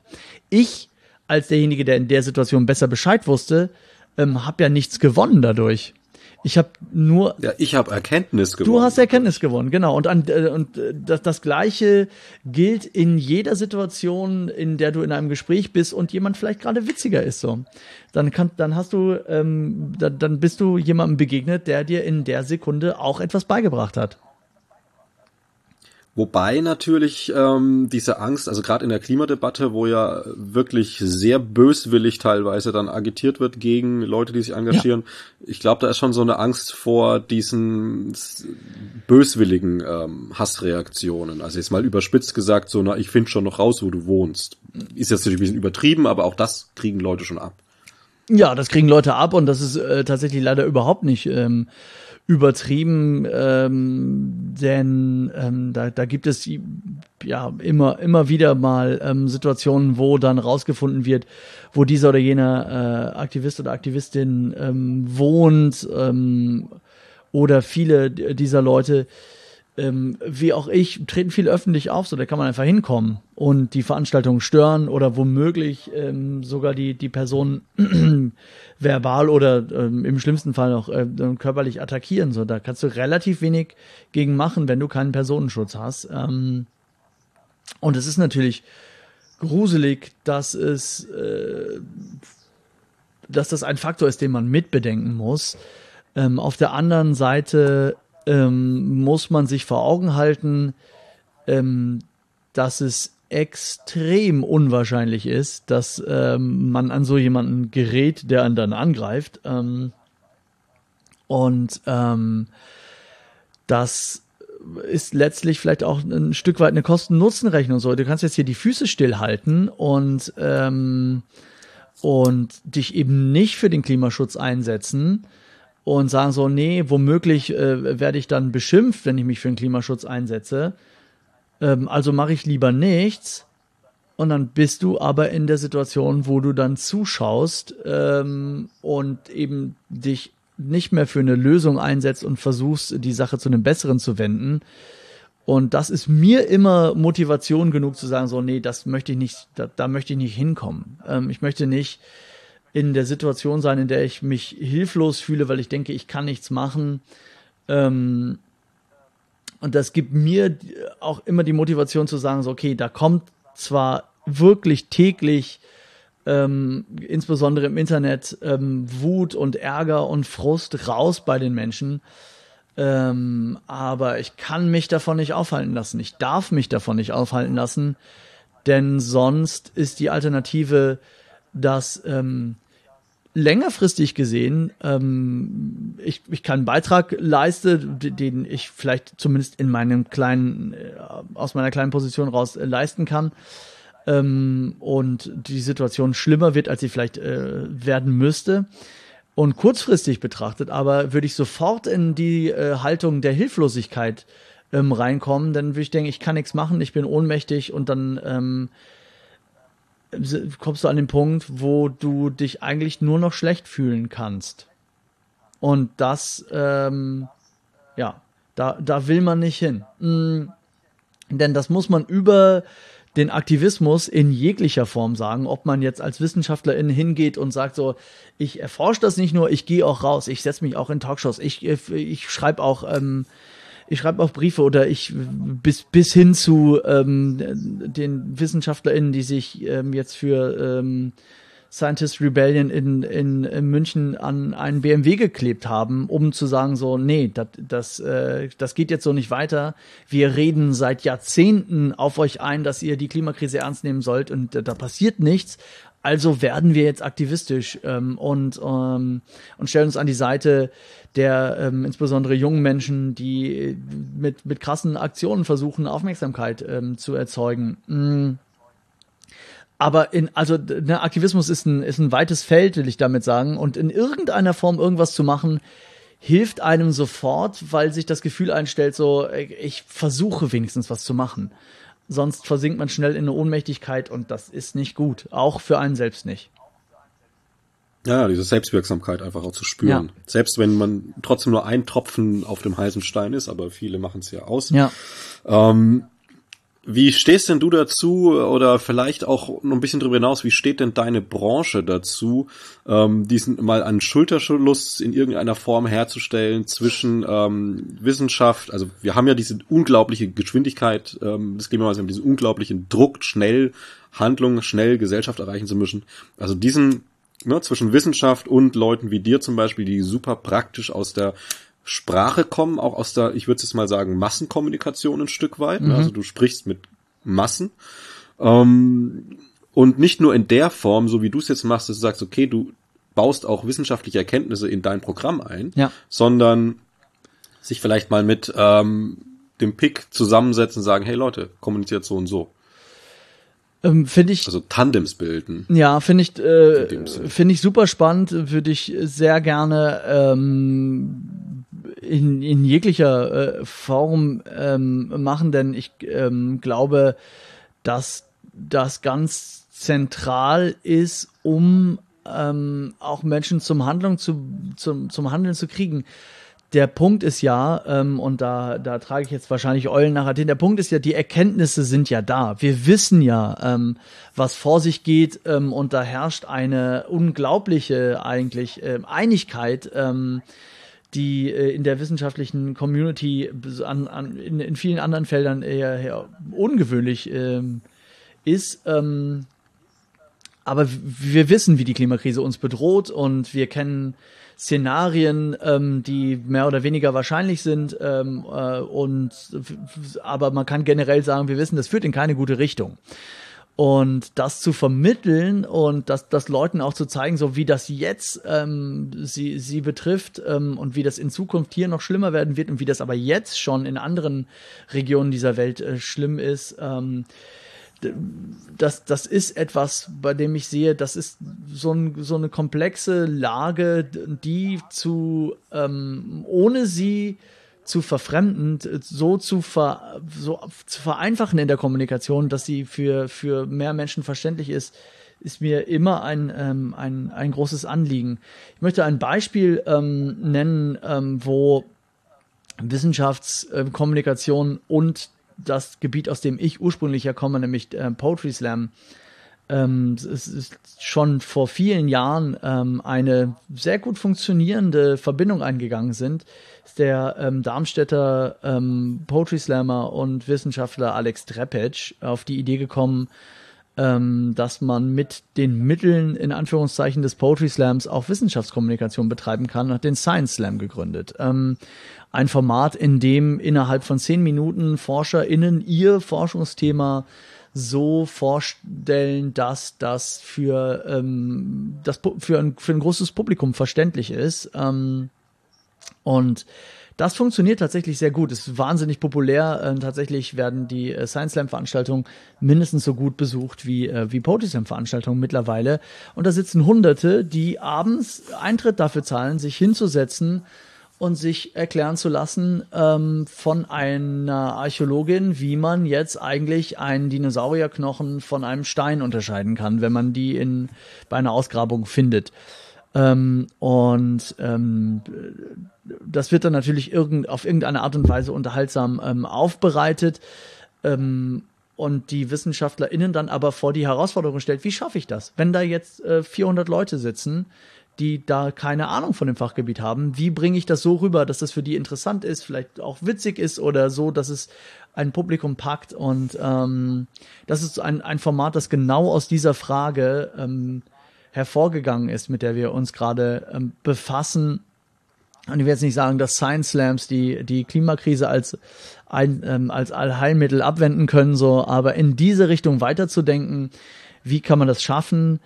Ich, als derjenige, der in der Situation besser Bescheid wusste, ähm, habe ja nichts gewonnen dadurch. Ich habe nur. Ja, ich habe Erkenntnis gewonnen. Du hast Erkenntnis gewonnen, genau. Und, an, äh, und äh, das, das Gleiche gilt in jeder Situation, in der du in einem Gespräch bist und jemand vielleicht gerade witziger ist. So, dann kann, dann hast du, ähm, dann, dann bist du jemandem begegnet, der dir in der Sekunde auch etwas beigebracht hat. Wobei natürlich ähm, diese Angst, also gerade in der Klimadebatte, wo ja wirklich sehr böswillig teilweise dann agitiert wird gegen Leute, die sich engagieren, ja. ich glaube, da ist schon so eine Angst vor diesen böswilligen ähm, Hassreaktionen. Also jetzt mal überspitzt gesagt, so, na, ich finde schon noch raus, wo du wohnst. Ist jetzt natürlich ein bisschen übertrieben, aber auch das kriegen Leute schon ab. Ja, das kriegen Leute ab und das ist äh, tatsächlich leider überhaupt nicht. Ähm übertrieben, ähm, denn ähm, da, da gibt es ja immer immer wieder mal ähm, Situationen, wo dann rausgefunden wird, wo dieser oder jener äh, Aktivist oder Aktivistin ähm, wohnt ähm, oder viele dieser Leute ähm, wie auch ich, treten viel öffentlich auf, so da kann man einfach hinkommen und die Veranstaltung stören oder womöglich ähm, sogar die, die Person verbal oder ähm, im schlimmsten Fall auch äh, körperlich attackieren. So, da kannst du relativ wenig gegen machen, wenn du keinen Personenschutz hast. Ähm, und es ist natürlich gruselig, dass es, äh, dass das ein Faktor ist, den man mitbedenken muss. Ähm, auf der anderen Seite ähm, muss man sich vor Augen halten, ähm, dass es extrem unwahrscheinlich ist, dass ähm, man an so jemanden gerät, der einen dann angreift. Ähm, und ähm, dass ist letztlich vielleicht auch ein Stück weit eine Kosten-Nutzen-Rechnung. So, du kannst jetzt hier die Füße stillhalten und ähm, und dich eben nicht für den Klimaschutz einsetzen und sagen so, nee, womöglich äh, werde ich dann beschimpft, wenn ich mich für den Klimaschutz einsetze. Ähm, also mache ich lieber nichts. Und dann bist du aber in der Situation, wo du dann zuschaust ähm, und eben dich nicht mehr für eine Lösung einsetzt und versuchst, die Sache zu einem Besseren zu wenden. Und das ist mir immer Motivation genug zu sagen, so, nee, das möchte ich nicht, da, da möchte ich nicht hinkommen. Ähm, ich möchte nicht in der Situation sein, in der ich mich hilflos fühle, weil ich denke, ich kann nichts machen. Ähm, und das gibt mir auch immer die Motivation zu sagen, so, okay, da kommt zwar wirklich täglich ähm, insbesondere im Internet ähm, Wut und Ärger und Frust raus bei den Menschen. Ähm, aber ich kann mich davon nicht aufhalten lassen. Ich darf mich davon nicht aufhalten lassen, denn sonst ist die Alternative, dass ähm, längerfristig gesehen ähm, ich, ich keinen Beitrag leiste, den ich vielleicht zumindest in meinem kleinen, äh, aus meiner kleinen Position raus äh, leisten kann ähm, und die Situation schlimmer wird, als sie vielleicht äh, werden müsste. Und kurzfristig betrachtet aber würde ich sofort in die äh, Haltung der Hilflosigkeit ähm, reinkommen, dann würde ich denken, ich kann nichts machen, ich bin ohnmächtig und dann ähm, kommst du an den Punkt, wo du dich eigentlich nur noch schlecht fühlen kannst. Und das, ähm, ja, da, da will man nicht hin. Mhm. Denn das muss man über den Aktivismus in jeglicher Form sagen, ob man jetzt als Wissenschaftlerin hingeht und sagt so, ich erforsche das nicht nur, ich gehe auch raus, ich setze mich auch in Talkshows, ich, ich schreibe auch, ähm, ich schreibe auch Briefe oder ich bis bis hin zu ähm, den WissenschaftlerInnen, die sich ähm, jetzt für ähm, Scientist Rebellion in, in, in München an einen BMW geklebt haben, um zu sagen so, nee, das, das, äh, das geht jetzt so nicht weiter. Wir reden seit Jahrzehnten auf euch ein, dass ihr die Klimakrise ernst nehmen sollt und äh, da passiert nichts. Also werden wir jetzt aktivistisch ähm, und, ähm, und stellen uns an die Seite der ähm, insbesondere jungen Menschen, die mit, mit krassen Aktionen versuchen, Aufmerksamkeit ähm, zu erzeugen. Mm aber in, also ne, Aktivismus ist ein, ist ein weites Feld, will ich damit sagen. Und in irgendeiner Form irgendwas zu machen, hilft einem sofort, weil sich das Gefühl einstellt, so, ich versuche wenigstens was zu machen. Sonst versinkt man schnell in eine Ohnmächtigkeit und das ist nicht gut. Auch für einen selbst nicht. Ja, diese Selbstwirksamkeit einfach auch zu spüren. Ja. Selbst wenn man trotzdem nur ein Tropfen auf dem heißen Stein ist, aber viele machen es ja aus. Ja. Ähm, wie stehst denn du dazu oder vielleicht auch noch ein bisschen darüber hinaus, wie steht denn deine Branche dazu, ähm, diesen mal einen Schulterschluss in irgendeiner Form herzustellen zwischen ähm, Wissenschaft, also wir haben ja diese unglaubliche Geschwindigkeit ähm, des Klimawandels, wir haben diesen unglaublichen Druck, schnell Handlungen, schnell Gesellschaft erreichen zu müssen. Also diesen ne, zwischen Wissenschaft und Leuten wie dir zum Beispiel, die super praktisch aus der Sprache kommen, auch aus der, ich würde jetzt mal sagen, Massenkommunikation ein Stück weit. Mhm. Also du sprichst mit Massen. Ähm, und nicht nur in der Form, so wie du es jetzt machst, dass du sagst, okay, du baust auch wissenschaftliche Erkenntnisse in dein Programm ein, ja. sondern sich vielleicht mal mit ähm, dem Pick zusammensetzen und sagen, hey Leute, kommuniziert so und so. Ähm, finde ich. Also Tandems bilden. Ja, finde ich, äh, finde ich super spannend, würde ich sehr gerne ähm, in, in jeglicher äh, Form ähm, machen, denn ich ähm, glaube, dass das ganz zentral ist, um ähm, auch Menschen zum Handlung zu, zum, zum Handeln zu kriegen. Der Punkt ist ja, ähm, und da, da trage ich jetzt wahrscheinlich Eulen nachher hin, der Punkt ist ja, die Erkenntnisse sind ja da. Wir wissen ja, ähm, was vor sich geht ähm, und da herrscht eine unglaubliche eigentlich ähm, Einigkeit. Ähm, die äh, in der wissenschaftlichen Community an, an, in, in vielen anderen Feldern eher, eher ungewöhnlich ähm, ist. Ähm, aber wir wissen, wie die Klimakrise uns bedroht und wir kennen Szenarien, ähm, die mehr oder weniger wahrscheinlich sind. Ähm, äh, und aber man kann generell sagen, wir wissen, das führt in keine gute Richtung. Und das zu vermitteln und das, das Leuten auch zu zeigen, so wie das jetzt ähm, sie, sie betrifft ähm, und wie das in Zukunft hier noch schlimmer werden wird und wie das aber jetzt schon in anderen Regionen dieser Welt äh, schlimm ist. Ähm, das, das ist etwas, bei dem ich sehe, das ist so, ein, so eine komplexe Lage, die zu, ähm, ohne sie zu verfremden, so zu, ver, so zu vereinfachen in der Kommunikation, dass sie für, für mehr Menschen verständlich ist, ist mir immer ein, ähm, ein, ein großes Anliegen. Ich möchte ein Beispiel ähm, nennen, ähm, wo Wissenschaftskommunikation und das Gebiet, aus dem ich ursprünglich herkomme, nämlich äh, Poetry Slam, ähm, es ist schon vor vielen Jahren ähm, eine sehr gut funktionierende Verbindung eingegangen sind. Ist der ähm, Darmstädter ähm, Poetry Slammer und Wissenschaftler Alex Trepetsch auf die Idee gekommen, ähm, dass man mit den Mitteln in Anführungszeichen des Poetry Slams auch Wissenschaftskommunikation betreiben kann und hat den Science Slam gegründet. Ähm, ein Format, in dem innerhalb von zehn Minuten ForscherInnen ihr Forschungsthema so vorstellen, dass das für, ähm, das, für, ein, für ein großes Publikum verständlich ist. Ähm, und das funktioniert tatsächlich sehr gut. Es ist wahnsinnig populär. Äh, tatsächlich werden die äh, Science Slam Veranstaltungen mindestens so gut besucht wie, äh, wie Poetry Slam Veranstaltungen mittlerweile. Und da sitzen Hunderte, die abends Eintritt dafür zahlen, sich hinzusetzen und sich erklären zu lassen ähm, von einer Archäologin, wie man jetzt eigentlich einen Dinosaurierknochen von einem Stein unterscheiden kann, wenn man die in bei einer Ausgrabung findet. Ähm, und ähm, das wird dann natürlich irgend, auf irgendeine Art und Weise unterhaltsam ähm, aufbereitet. Ähm, und die WissenschaftlerInnen dann aber vor die Herausforderung stellt, wie schaffe ich das? Wenn da jetzt äh, 400 Leute sitzen, die da keine Ahnung von dem Fachgebiet haben. Wie bringe ich das so rüber, dass das für die interessant ist, vielleicht auch witzig ist oder so, dass es ein Publikum packt? Und ähm, das ist ein, ein Format, das genau aus dieser Frage ähm, hervorgegangen ist, mit der wir uns gerade ähm, befassen. Und ich will jetzt nicht sagen, dass Science Slams die, die Klimakrise als, ein, ähm, als Allheilmittel abwenden können, so, aber in diese Richtung weiterzudenken, wie kann man das schaffen?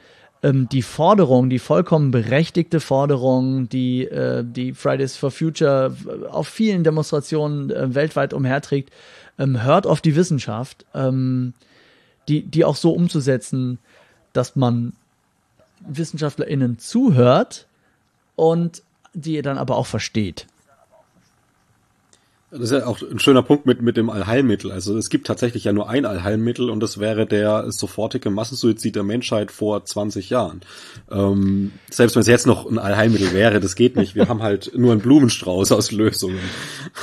Ähm, die Forderung, die vollkommen berechtigte Forderung, die äh, die Fridays for Future auf vielen Demonstrationen äh, weltweit umherträgt, ähm, hört auf die Wissenschaft, ähm, die, die auch so umzusetzen, dass man WissenschaftlerInnen zuhört und die dann aber auch versteht. Das ist ja auch ein schöner Punkt mit, mit dem Allheilmittel. Also es gibt tatsächlich ja nur ein Allheilmittel und das wäre der sofortige Massensuizid der Menschheit vor 20 Jahren. Ähm, selbst wenn es jetzt noch ein Allheilmittel wäre, das geht nicht. Wir haben halt nur einen Blumenstrauß aus Lösungen.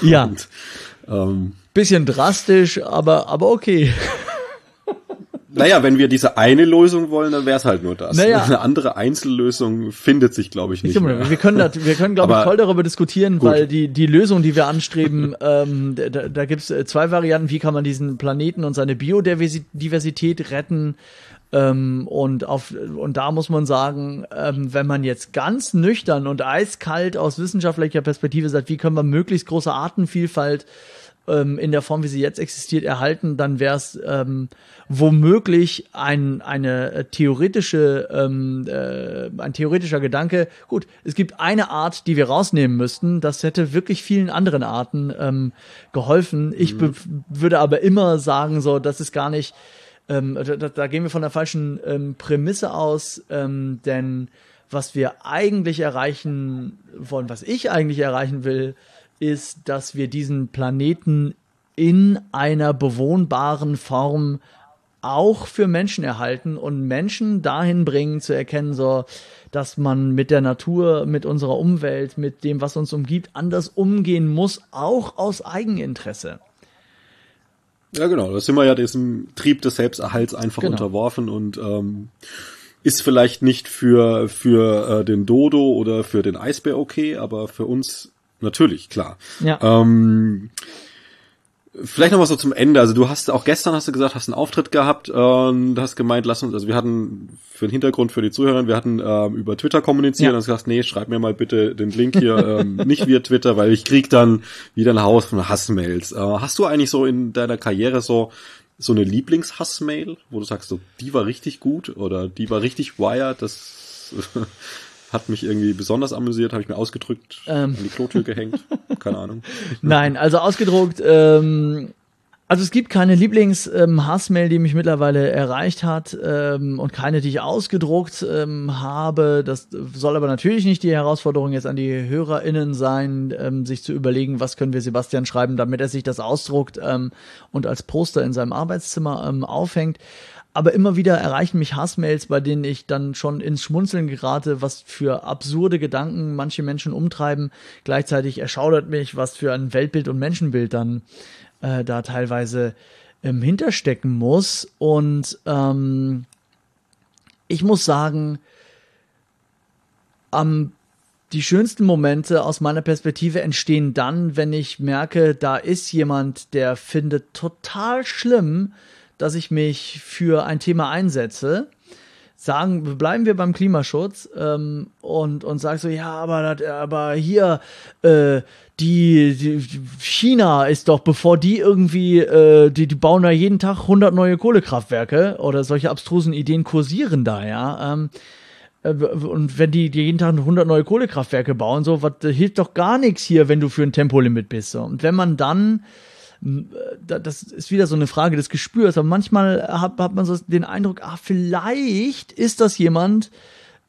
Ja. Und, ähm, Bisschen drastisch, aber, aber okay. Naja, wenn wir diese eine Lösung wollen, dann wäre es halt nur das. Naja. Eine andere Einzellösung findet sich, glaube ich, nicht. Mehr. Wir können, das, wir können, glaube ich, voll darüber diskutieren, gut. weil die die Lösung, die wir anstreben, ähm, da, da gibt es äh, zwei Varianten. Wie kann man diesen Planeten und seine Biodiversität retten? Ähm, und auf und da muss man sagen, ähm, wenn man jetzt ganz nüchtern und eiskalt aus wissenschaftlicher Perspektive sagt, wie können wir möglichst große Artenvielfalt ähm, in der Form, wie sie jetzt existiert, erhalten, dann wäre es ähm, womöglich ein, eine äh, theoretische, ähm, äh, ein theoretischer Gedanke. Gut, es gibt eine Art, die wir rausnehmen müssten. Das hätte wirklich vielen anderen Arten ähm, geholfen. Ich mhm. würde aber immer sagen, so, das ist gar nicht, ähm, da, da gehen wir von der falschen ähm, Prämisse aus, ähm, denn was wir eigentlich erreichen wollen, was ich eigentlich erreichen will, ist, dass wir diesen Planeten in einer bewohnbaren Form auch für Menschen erhalten und Menschen dahin bringen zu erkennen, so, dass man mit der Natur, mit unserer Umwelt, mit dem, was uns umgibt, anders umgehen muss, auch aus Eigeninteresse. Ja, genau. Da sind wir ja diesem Trieb des Selbsterhalts einfach genau. unterworfen und ähm, ist vielleicht nicht für für äh, den Dodo oder für den Eisbär okay, aber für uns Natürlich, klar. Ja. Ähm, Vielleicht noch mal so zum Ende. Also du hast auch gestern hast du gesagt, hast einen Auftritt gehabt und hast gemeint, lass uns, also wir hatten für den Hintergrund für die Zuhörer, wir hatten ähm, über Twitter kommuniziert ja. und hast gesagt, nee, schreib mir mal bitte den Link hier ähm, nicht via Twitter, weil ich krieg dann wieder ein Haus von Hassmails. Äh, hast du eigentlich so in deiner Karriere so so eine Lieblingshassmail, wo du sagst, so, die war richtig gut oder die war richtig wired, das hat mich irgendwie besonders amüsiert, habe ich mir ausgedrückt, ähm. an die Klotür gehängt, keine Ahnung. Nein, also ausgedruckt, ähm, also es gibt keine Lieblings-Hassmail, ähm, die mich mittlerweile erreicht hat ähm, und keine, die ich ausgedruckt ähm, habe. Das soll aber natürlich nicht die Herausforderung jetzt an die HörerInnen sein, ähm, sich zu überlegen, was können wir Sebastian schreiben, damit er sich das ausdruckt ähm, und als Poster in seinem Arbeitszimmer ähm, aufhängt. Aber immer wieder erreichen mich Hassmails, bei denen ich dann schon ins Schmunzeln gerate, was für absurde Gedanken manche Menschen umtreiben. Gleichzeitig erschaudert mich, was für ein Weltbild und Menschenbild dann äh, da teilweise ähm, hinterstecken muss. Und ähm, ich muss sagen, am die schönsten Momente aus meiner Perspektive entstehen dann, wenn ich merke, da ist jemand, der findet total schlimm, dass ich mich für ein Thema einsetze sagen, bleiben wir beim Klimaschutz ähm, und und sag so, ja, aber aber hier äh, die, die China ist doch, bevor die irgendwie, äh, die, die bauen da jeden Tag 100 neue Kohlekraftwerke oder solche abstrusen Ideen kursieren da, ja. Ähm, äh, und wenn die, die jeden Tag 100 neue Kohlekraftwerke bauen, so, was hilft doch gar nichts hier, wenn du für ein Tempolimit bist. So. Und wenn man dann das ist wieder so eine Frage des Gespürs, aber manchmal hat, hat man so den Eindruck, ah, vielleicht ist das jemand,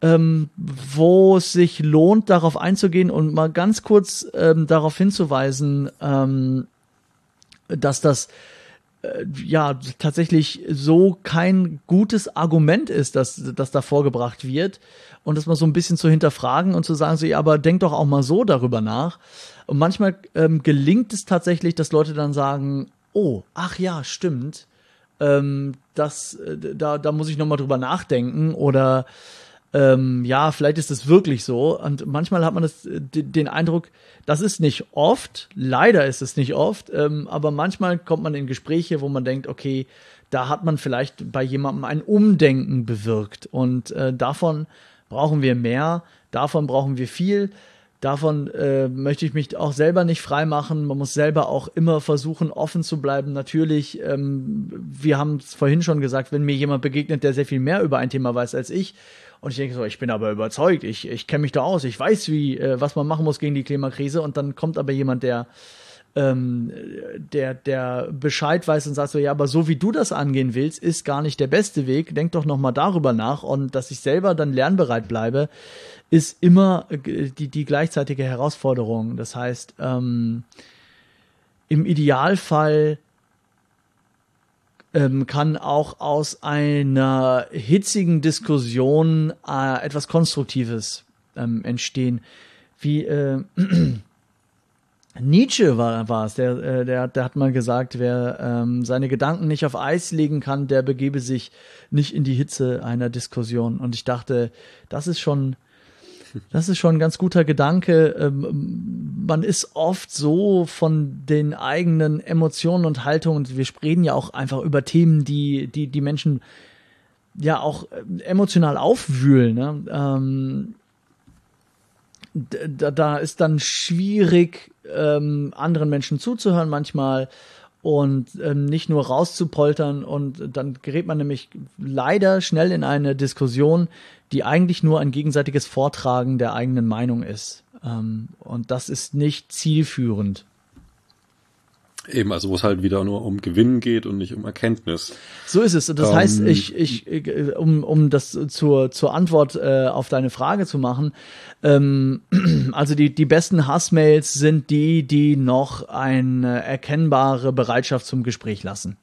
ähm, wo es sich lohnt, darauf einzugehen und mal ganz kurz ähm, darauf hinzuweisen, ähm, dass das äh, ja tatsächlich so kein gutes Argument ist, dass das da vorgebracht wird und das mal so ein bisschen zu hinterfragen und zu sagen so ja, aber denk doch auch mal so darüber nach. Und manchmal ähm, gelingt es tatsächlich, dass Leute dann sagen, oh, ach ja, stimmt, ähm, das, äh, da, da muss ich nochmal drüber nachdenken oder ähm, ja, vielleicht ist es wirklich so. Und manchmal hat man das, äh, den Eindruck, das ist nicht oft, leider ist es nicht oft, ähm, aber manchmal kommt man in Gespräche, wo man denkt, okay, da hat man vielleicht bei jemandem ein Umdenken bewirkt. Und äh, davon brauchen wir mehr, davon brauchen wir viel. Davon äh, möchte ich mich auch selber nicht freimachen. Man muss selber auch immer versuchen, offen zu bleiben. Natürlich, ähm, wir haben es vorhin schon gesagt, wenn mir jemand begegnet, der sehr viel mehr über ein Thema weiß als ich, und ich denke so, ich bin aber überzeugt, ich, ich kenne mich da aus, ich weiß, wie, äh, was man machen muss gegen die Klimakrise, und dann kommt aber jemand, der ähm, der, der Bescheid weiß und sagt so, ja, aber so wie du das angehen willst, ist gar nicht der beste Weg. Denk doch nochmal darüber nach und dass ich selber dann lernbereit bleibe, ist immer äh, die, die gleichzeitige Herausforderung. Das heißt, ähm, im Idealfall ähm, kann auch aus einer hitzigen Diskussion äh, etwas Konstruktives ähm, entstehen. Wie äh, Nietzsche war, war es, der, äh, der, der hat mal gesagt, wer ähm, seine Gedanken nicht auf Eis legen kann, der begebe sich nicht in die Hitze einer Diskussion. Und ich dachte, das ist schon, das ist schon ein ganz guter Gedanke. Ähm, man ist oft so von den eigenen Emotionen und Haltungen, wir reden ja auch einfach über Themen, die, die, die Menschen ja auch äh, emotional aufwühlen. Ne? Ähm, da, da ist dann schwierig, ähm, anderen Menschen zuzuhören manchmal und ähm, nicht nur rauszupoltern und dann gerät man nämlich leider schnell in eine Diskussion, die eigentlich nur ein gegenseitiges Vortragen der eigenen Meinung ist. Ähm, und das ist nicht zielführend. Eben, also wo es halt wieder nur um Gewinnen geht und nicht um Erkenntnis. So ist es. Das ähm, heißt, ich, ich, um, um das zur, zur Antwort äh, auf deine Frage zu machen, ähm, also die, die besten Hassmails sind die, die noch eine erkennbare Bereitschaft zum Gespräch lassen.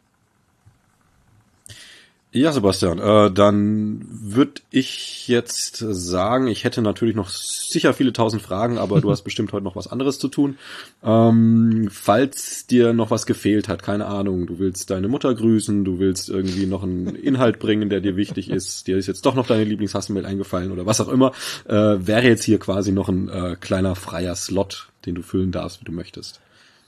Ja, Sebastian, äh, dann würde ich jetzt sagen, ich hätte natürlich noch sicher viele tausend Fragen, aber du hast bestimmt heute noch was anderes zu tun. Ähm, falls dir noch was gefehlt hat, keine Ahnung, du willst deine Mutter grüßen, du willst irgendwie noch einen Inhalt bringen, der dir wichtig ist, dir ist jetzt doch noch deine Lieblingshassmail eingefallen oder was auch immer, äh, wäre jetzt hier quasi noch ein äh, kleiner freier Slot, den du füllen darfst, wie du möchtest.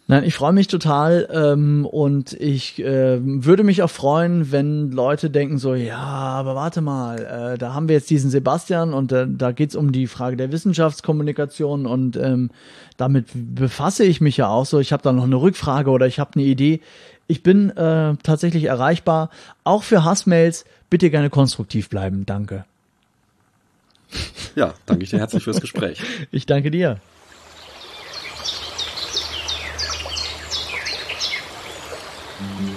Nein, ich freue mich total ähm, und ich äh, würde mich auch freuen, wenn Leute denken so, ja, aber warte mal, äh, da haben wir jetzt diesen Sebastian und äh, da geht's um die Frage der Wissenschaftskommunikation und ähm, damit befasse ich mich ja auch so. Ich habe da noch eine Rückfrage oder ich habe eine Idee. Ich bin äh, tatsächlich erreichbar. Auch für Hassmails bitte gerne konstruktiv bleiben. Danke. Ja, danke ich dir herzlich fürs Gespräch. Ich danke dir. Musik